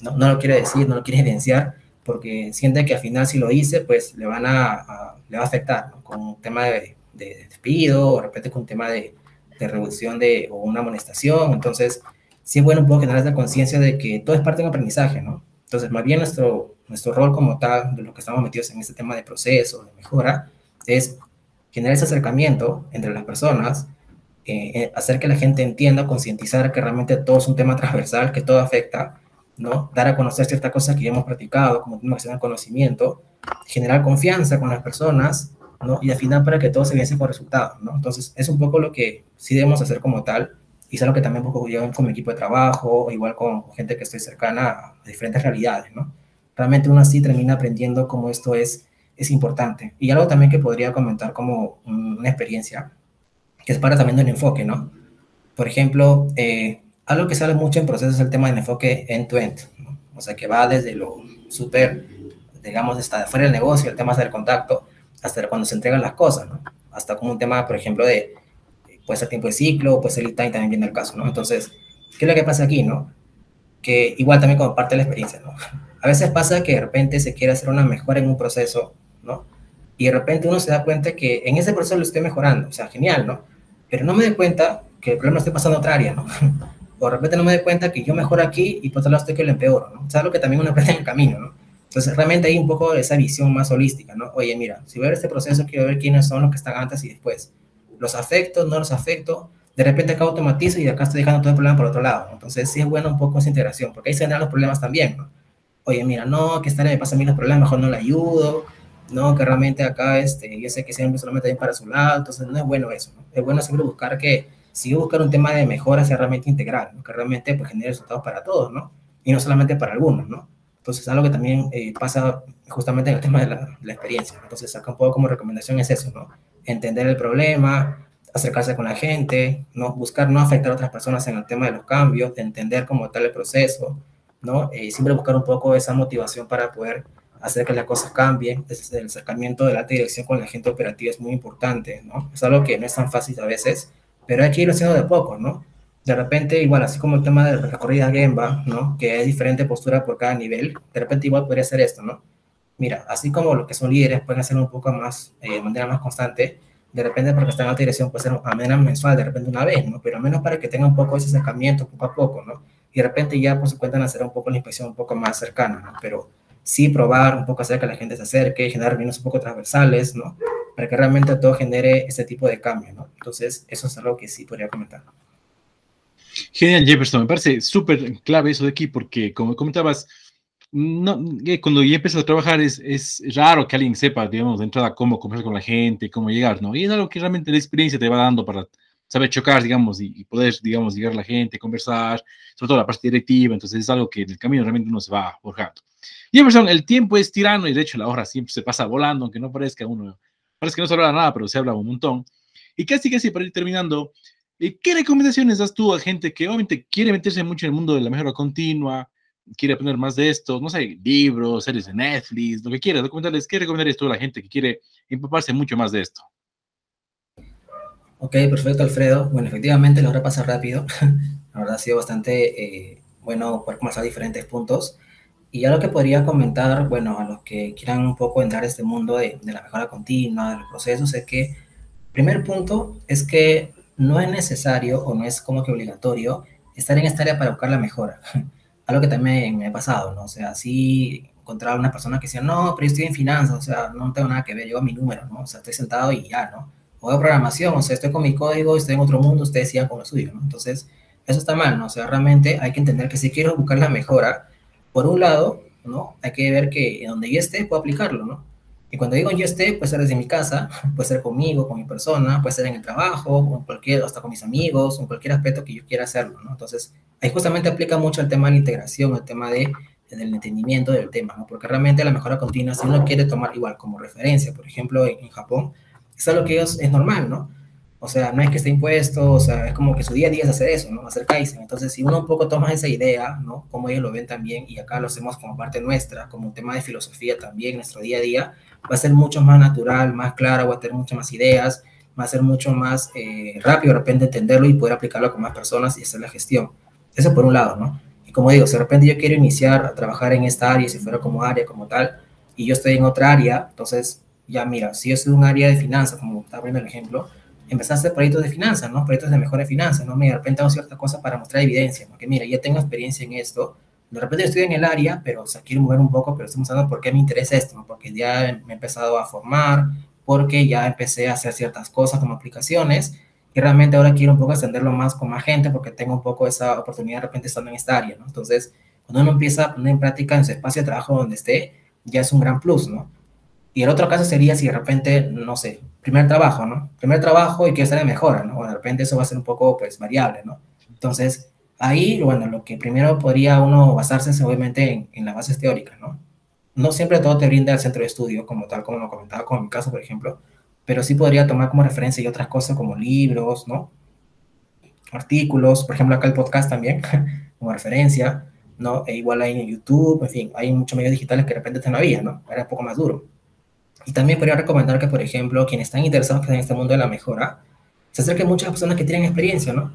¿no? No lo quiere decir, no lo quiere evidenciar, porque siente que al final si lo dice, pues le van a, a le va a afectar, ¿no? Con un tema de, de despido, o de repente con un tema de, de reducción de, o una amonestación, entonces sí es bueno un poco generar esa conciencia de que todo es parte de un aprendizaje, ¿no? Entonces, más bien nuestro, nuestro rol como tal, de lo que estamos metidos en este tema de proceso, de mejora, es generar ese acercamiento entre las personas, eh, eh, hacer que la gente entienda, concientizar que realmente todo es un tema transversal, que todo afecta, ¿no? Dar a conocer ciertas cosas que ya hemos practicado, como tema que se conocimiento, generar confianza con las personas, ¿no? Y al final para que todo se viese con resultados. Entonces, es un poco lo que sí debemos hacer como tal, y es algo que también poco yo con mi equipo de trabajo, igual con gente que estoy cercana a diferentes realidades. Realmente uno así termina aprendiendo cómo esto es, es importante. Y algo también que podría comentar como una experiencia, que es para también del enfoque, ¿no? Por ejemplo, eh, algo que sale mucho en procesos es el tema del enfoque end-to-end, o sea, que va desde lo súper, digamos, hasta fuera del negocio, el tema del contacto, hasta cuando se entregan las cosas, ¿no? Hasta como un tema, por ejemplo, de puede ser tiempo de ciclo, puede ser el time también viene el caso, ¿no? Entonces, ¿qué es lo que pasa aquí, no? Que igual también como parte de la experiencia, ¿no? A veces pasa que de repente se quiere hacer una mejora en un proceso, ¿no? Y de repente uno se da cuenta que en ese proceso lo estoy mejorando, o sea, genial, ¿no? Pero no me doy cuenta que el problema estoy pasando a otra área, ¿no? O de repente no me doy cuenta que yo mejoro aquí y por otro lado estoy que lo empeoro, ¿no? O sea, algo que también uno aprende en el camino, ¿no? Entonces, realmente hay un poco esa visión más holística, ¿no? Oye, mira, si voy a ver este proceso, quiero ver quiénes son los que están antes y después los afecto, no los afecto, de repente acá automatizo y acá estoy dejando todo el problema por otro lado. Entonces sí es bueno un poco esa integración, porque ahí se dan los problemas también, ¿no? Oye, mira, no, que esta me pasa a mí los problemas, mejor no le ayudo, no, que realmente acá, este, yo sé que siempre solamente bien para su lado, entonces no es bueno eso, ¿no? Es bueno siempre buscar que, si buscar un tema de mejora sea realmente integral, que realmente pues genere resultados para todos, ¿no? Y no solamente para algunos, ¿no? Entonces, algo que también eh, pasa justamente en el tema de la, la, experiencia. Entonces, acá un poco como recomendación es eso, ¿no? Entender el problema, acercarse con la gente, ¿no? Buscar no afectar a otras personas en el tema de los cambios, de entender cómo tal el proceso, ¿no? Eh, siempre buscar un poco esa motivación para poder hacer que las cosas cambien. Desde el acercamiento de la alta dirección con la gente operativa es muy importante, ¿no? Es algo que no es tan fácil a veces, pero hay que irlo haciendo de poco, ¿no? De repente, igual, así como el tema de la recorrida Gemba, ¿no? Que es diferente postura por cada nivel, de repente igual podría ser esto, ¿no? Mira, así como los que son líderes pueden hacerlo un poco más, eh, de manera más constante, de repente porque están en alta dirección puede ser a manera mensual, de repente una vez, ¿no? Pero al menos para que tengan un poco ese acercamiento poco a poco, ¿no? Y de repente ya por su cuenta hacer un poco la inspección un poco más cercana, ¿no? Pero sí probar un poco hacer que la gente se acerque, generar vinos un poco transversales, ¿no? Para que realmente todo genere ese tipo de cambio, ¿no? Entonces, eso es algo que sí podría comentar. Genial, Jefferson. Me parece súper clave eso de aquí, porque como comentabas, no, cuando ya empiezas a trabajar es, es, raro que alguien sepa, digamos, de entrada cómo conversar con la gente, cómo llegar, ¿no? Y es algo que realmente la experiencia te va dando para saber chocar, digamos, y, y poder, digamos, llegar a la gente, conversar, sobre todo la parte directiva. Entonces es algo que en el camino realmente uno se va forjando. Jefferson, el tiempo es tirano y de hecho la hora siempre se pasa volando, aunque no parezca uno, parece que no se habla nada, pero se habla un montón. Y casi, casi para ir terminando, ¿Qué recomendaciones das tú a gente que obviamente quiere meterse mucho en el mundo de la mejora continua, quiere aprender más de esto, no sé, libros, series de Netflix, lo que quieras, documentales, ¿qué recomendarías tú a la gente que quiere empaparse mucho más de esto? Ok, perfecto, Alfredo. Bueno, efectivamente la hora pasa rápido. La verdad ha sido bastante eh, bueno poder conversar diferentes puntos. Y algo que podría comentar, bueno, a los que quieran un poco entrar a este mundo de, de la mejora continua, de los procesos, es que, primer punto, es que no es necesario o no es como que obligatorio estar en esta área para buscar la mejora. Algo que también me ha pasado, ¿no? O sea, sí encontraba una persona que decía, no, pero yo estoy en finanzas, o sea, no tengo nada que ver, yo a mi número, ¿no? O sea, estoy sentado y ya, ¿no? o de programación, o sea, estoy con mi código, estoy en otro mundo, ustedes sigan con lo suyo, ¿no? Entonces, eso está mal, ¿no? O sea, realmente hay que entender que si quiero buscar la mejora, por un lado, ¿no? Hay que ver que donde yo esté puedo aplicarlo, ¿no? Y cuando digo yo esté, puede ser desde mi casa, puede ser conmigo, con mi persona, puede ser en el trabajo, con cualquier, hasta con mis amigos, en cualquier aspecto que yo quiera hacerlo, ¿no? Entonces, ahí justamente aplica mucho el tema de la integración, el tema de, del entendimiento del tema, ¿no? Porque realmente la mejora continua, si uno quiere tomar igual como referencia, por ejemplo, en, en Japón, es algo que ellos es normal, ¿no? O sea, no es que esté impuesto, o sea, es como que su día a día es hacer eso, ¿no? Hacer Kaizen. Entonces, si uno un poco toma esa idea, ¿no? Como ellos lo ven también, y acá lo hacemos como parte nuestra, como un tema de filosofía también, nuestro día a día, va a ser mucho más natural, más claro, va a tener muchas más ideas, va a ser mucho más eh, rápido de repente entenderlo y poder aplicarlo con más personas y hacer la gestión. Eso por un lado, ¿no? Y como digo, si de repente yo quiero iniciar a trabajar en esta área, si fuera como área, como tal, y yo estoy en otra área, entonces, ya mira, si yo soy un área de finanzas, como estaba poniendo el ejemplo, empezar a hacer proyectos de finanzas, ¿no? Proyectos de mejora de finanzas, ¿no? Mira, de repente hago ciertas cosas para mostrar evidencia, porque mira, ya tengo experiencia en esto, de repente estoy en el área, pero o sea, quiero mover un poco, pero estoy mostrando por qué me interesa esto, ¿no? Porque ya me he empezado a formar, porque ya empecé a hacer ciertas cosas como aplicaciones, y realmente ahora quiero un poco extenderlo más con más gente, porque tengo un poco esa oportunidad de repente estando en esta área, ¿no? Entonces, cuando uno empieza a poner en práctica en su espacio de trabajo donde esté, ya es un gran plus, ¿no? Y el otro caso sería si de repente, no sé, primer trabajo, ¿no? Primer trabajo y quiero estar de mejora, ¿no? O de repente eso va a ser un poco, pues, variable, ¿no? Entonces, ahí, bueno, lo que primero podría uno basarse es obviamente en, en las bases teóricas, ¿no? No siempre todo te brinda el centro de estudio, como tal, como lo comentaba, como en mi caso, por ejemplo, pero sí podría tomar como referencia y otras cosas como libros, ¿no? Artículos, por ejemplo, acá el podcast también, como referencia, ¿no? E igual hay en YouTube, en fin, hay muchos medios digitales que de repente no había, ¿no? Era un poco más duro. Y también podría recomendar que, por ejemplo, quienes están interesados en este mundo de la mejora, se acerquen muchas personas que tienen experiencia, ¿no?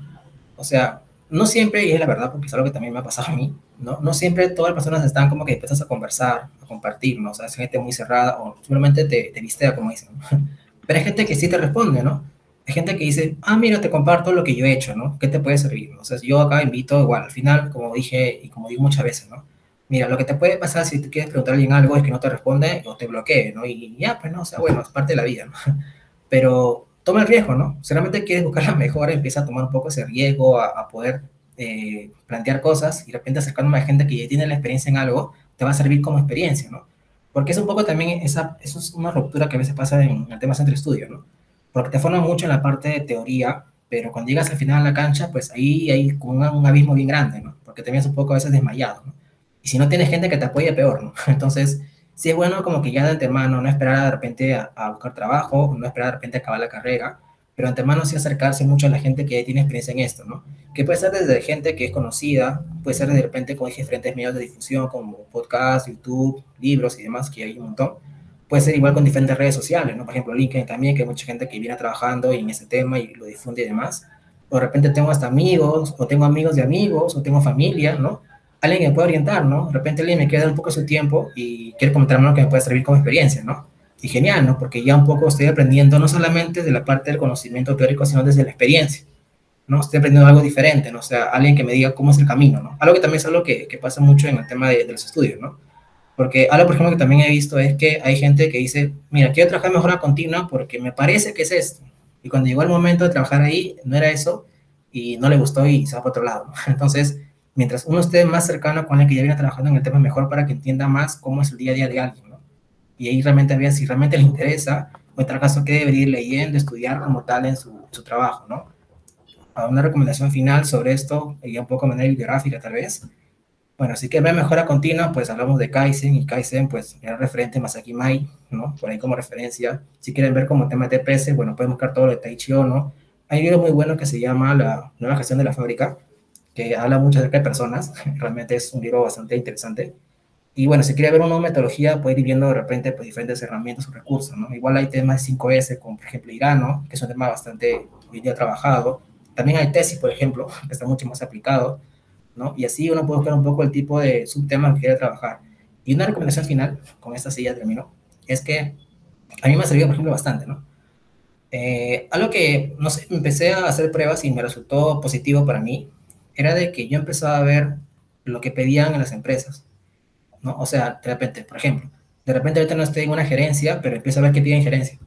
O sea, no siempre, y es la verdad, porque es algo que también me ha pasado a mí, ¿no? No siempre todas las personas están como que dispuestas a conversar, a compartir, ¿no? O sea, es gente muy cerrada o simplemente te, te vistea, como dicen. Pero hay gente que sí te responde, ¿no? Hay gente que dice, ah, mira, te comparto lo que yo he hecho, ¿no? ¿Qué te puede servir? O sea, yo acá invito, igual, al final, como dije y como digo muchas veces, ¿no? Mira, lo que te puede pasar si tú quieres preguntar a alguien algo es que no te responde o te bloquee, ¿no? Y ya, pues no, o sea, bueno, es parte de la vida, ¿no? Pero toma el riesgo, ¿no? Si realmente quieres buscar la mejora, empieza a tomar un poco ese riesgo, a, a poder eh, plantear cosas y de repente acercarme a gente que ya tiene la experiencia en algo, te va a servir como experiencia, ¿no? Porque es un poco también esa, eso es una ruptura que a veces pasa en el tema centro estudio, ¿no? Porque te forma mucho en la parte de teoría, pero cuando llegas al final a la cancha, pues ahí hay un, un abismo bien grande, ¿no? Porque te vienes un poco a veces desmayado, ¿no? Y si no tienes gente que te apoye, peor, ¿no? Entonces, sí es bueno como que ya de antemano no esperar de repente a, a buscar trabajo, no esperar de repente a acabar la carrera, pero antemano sí acercarse mucho a la gente que tiene experiencia en esto, ¿no? Que puede ser desde gente que es conocida, puede ser de repente, dije, diferentes medios de difusión como podcast, YouTube, libros y demás, que hay un montón. Puede ser igual con diferentes redes sociales, ¿no? Por ejemplo, LinkedIn también, que hay mucha gente que viene trabajando en ese tema y lo difunde y demás. O de repente tengo hasta amigos, o tengo amigos de amigos, o tengo familia, ¿no? Alguien que me puede orientar, ¿no? De repente alguien me queda un poco su tiempo y quiere comentarme lo que me puede servir como experiencia, ¿no? Y genial, ¿no? Porque ya un poco estoy aprendiendo no solamente de la parte del conocimiento teórico, sino desde la experiencia, ¿no? Estoy aprendiendo algo diferente, ¿no? O sea, alguien que me diga cómo es el camino, ¿no? Algo que también es algo que, que pasa mucho en el tema de, de, los estudios, ¿no? Porque algo, por ejemplo, que también he visto es que hay gente que dice, mira, quiero trabajar mejora continua porque me parece que es esto. Y cuando llegó el momento de trabajar ahí, no era eso y no le gustó y se va para otro lado. Entonces, mientras uno esté más cercano con el que ya viene trabajando en el tema, mejor para que entienda más cómo es el día a día de alguien, ¿no? Y ahí realmente vea si realmente le interesa, o en tal caso que debería ir leyendo, estudiar como tal en su, su trabajo, ¿no? Una recomendación final sobre esto, y un poco de manera bibliográfica tal vez. Bueno, así que ve mejora continua, pues hablamos de Kaizen, y Kaizen, pues era referente Masaki Mai, ¿no? Por ahí como referencia. Si quieren ver como tema de TPS, bueno, pueden buscar todo lo de Tai Chi ¿no? Hay un libro muy bueno que se llama La nueva gestión de la fábrica, que habla mucho acerca de personas. Realmente es un libro bastante interesante. Y bueno, si quiere ver una metodología, puede ir viendo de repente pues, diferentes herramientas o recursos, ¿no? Igual hay temas de 5S, como por ejemplo Irano, que es un tema bastante hoy día trabajado. También hay tesis, por ejemplo, que está mucho más aplicado, ¿no? Y así uno puede buscar un poco el tipo de subtemas que quiere trabajar. Y una recomendación final, con esta silla termino, es que a mí me ha servido, por ejemplo, bastante, ¿no? Eh, algo que, no sé, empecé a hacer pruebas y me resultó positivo para mí, era de que yo empezaba a ver lo que pedían en las empresas, ¿no? O sea, de repente, por ejemplo, de repente ahorita no estoy en una gerencia, pero empiezo a ver qué piden gerencia.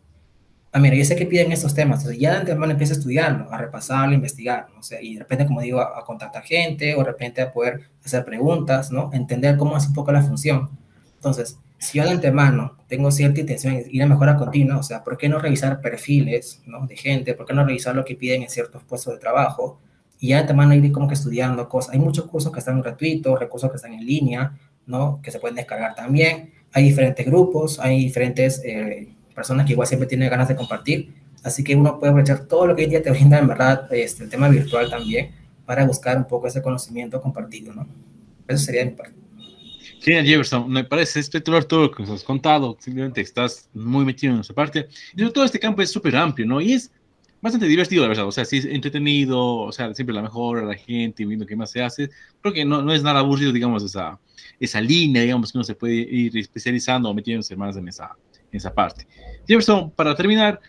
ah, mira, yo sé que piden estos temas, entonces ya de antemano empieza a estudiarlo, a repasarlo, a investigar, ¿no? o y de repente, como digo, a, a, contactar gente o de repente a poder hacer preguntas, ¿no? Entender cómo es un poco la función. Entonces, si yo de antemano tengo cierta intención de ir a mejora continua, o sea, ¿por qué no revisar perfiles ¿no? de gente? ¿Por qué no revisar lo que piden en ciertos puestos de trabajo? Y ya de antemano ir como que estudiando cosas. Hay muchos cursos que están gratuitos, recursos que están en línea, ¿no? Que se pueden descargar también. Hay diferentes grupos, hay diferentes eh, personas que igual siempre tienen ganas de compartir. Así que uno puede aprovechar todo lo que hoy día te brinda, en verdad, este, el tema virtual también, para buscar un poco ese conocimiento compartido, ¿no? Eso sería mi parte. Genial, Jefferson. Me parece espectacular todo lo que nos has contado. Simplemente estás muy metido en esa parte. Y todo este campo es súper amplio, ¿no? Y es bastante divertido, la verdad. O sea, sí es entretenido, o sea, siempre la mejora la gente, viendo qué más se hace. Creo que no, no es nada aburrido, digamos, esa, esa línea, digamos, que uno se puede ir especializando o metiéndose más en esa, en esa parte. Jefferson, para terminar,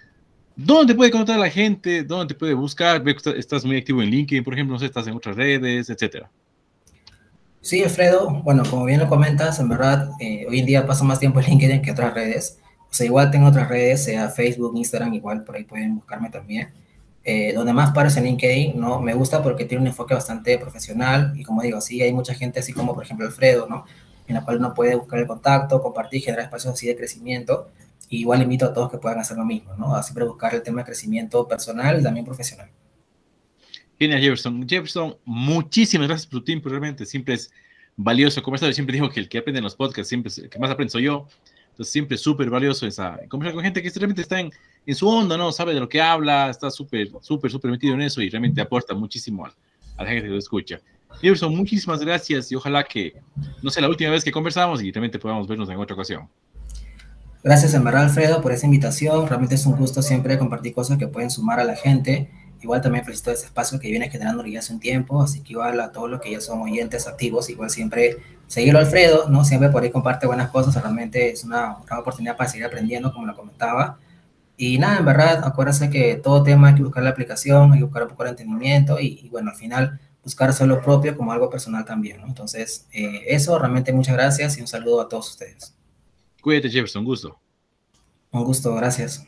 ¿dónde te puede contar la gente? ¿Dónde te puede buscar? Estás muy activo en LinkedIn, por ejemplo, no sé, estás en otras redes, etcétera. Sí, Alfredo, bueno, como bien lo comentas, en verdad, eh, hoy en día paso más tiempo en LinkedIn que otras redes. O sea, igual tengo otras redes, sea Facebook, Instagram, igual por ahí pueden buscarme también. Eh, donde más pares en LinkedIn, ¿no? Me gusta porque tiene un enfoque bastante profesional y como digo, sí, hay mucha gente así como, por ejemplo, Alfredo, ¿no? En la cual uno puede buscar el contacto, compartir, generar espacios así de crecimiento. Y igual invito a todos que puedan hacer lo mismo, ¿no? A siempre buscar el tema de crecimiento personal y también profesional. Genial, Jefferson. Jefferson, muchísimas gracias por tu tiempo. Realmente siempre es valioso conversar. Yo siempre digo que el que aprende en los podcasts, siempre el que más aprende soy yo. Siempre es súper valioso esa, conversar con gente que realmente está en, en, su onda, ¿no? Sabe de lo que habla, está súper, súper, súper metido en eso y realmente aporta muchísimo a, a la gente que lo escucha. Jefferson, muchísimas gracias y ojalá que no sea la última vez que conversamos y realmente podamos vernos en otra ocasión. Gracias, en verdad, Alfredo, por esa invitación. Realmente es un gusto siempre compartir cosas que pueden sumar a la gente Igual también felicito ese espacio que viene generando ya hace un tiempo, así que igual a todos los que ya son oyentes activos, igual siempre seguirlo Alfredo, ¿no? Siempre por ahí comparte buenas cosas, realmente es una gran oportunidad para seguir aprendiendo, como lo comentaba. Y nada, en verdad, acuérdense que todo tema hay que buscar la aplicación, hay que buscar un poco de entendimiento y, y bueno, al final buscar hacer lo propio como algo personal también, ¿no? Entonces, eh, eso, realmente muchas gracias y un saludo a todos ustedes. Cuídate, Jefferson, un gusto. Un gusto, gracias.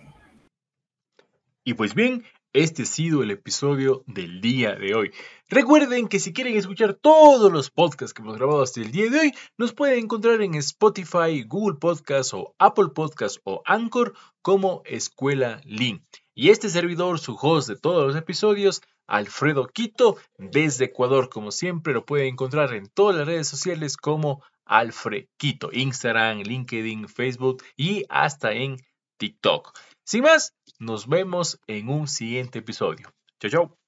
Y pues bien, este ha sido el episodio del día de hoy. Recuerden que si quieren escuchar todos los podcasts que hemos grabado hasta el día de hoy, nos pueden encontrar en Spotify, Google Podcasts o Apple Podcasts o Anchor como Escuela Link. Y este servidor, su host de todos los episodios, Alfredo Quito, desde Ecuador, como siempre, lo pueden encontrar en todas las redes sociales como Alfred Quito, Instagram, LinkedIn, Facebook y hasta en TikTok. Sin más, nos vemos en un siguiente episodio. Chao, chao.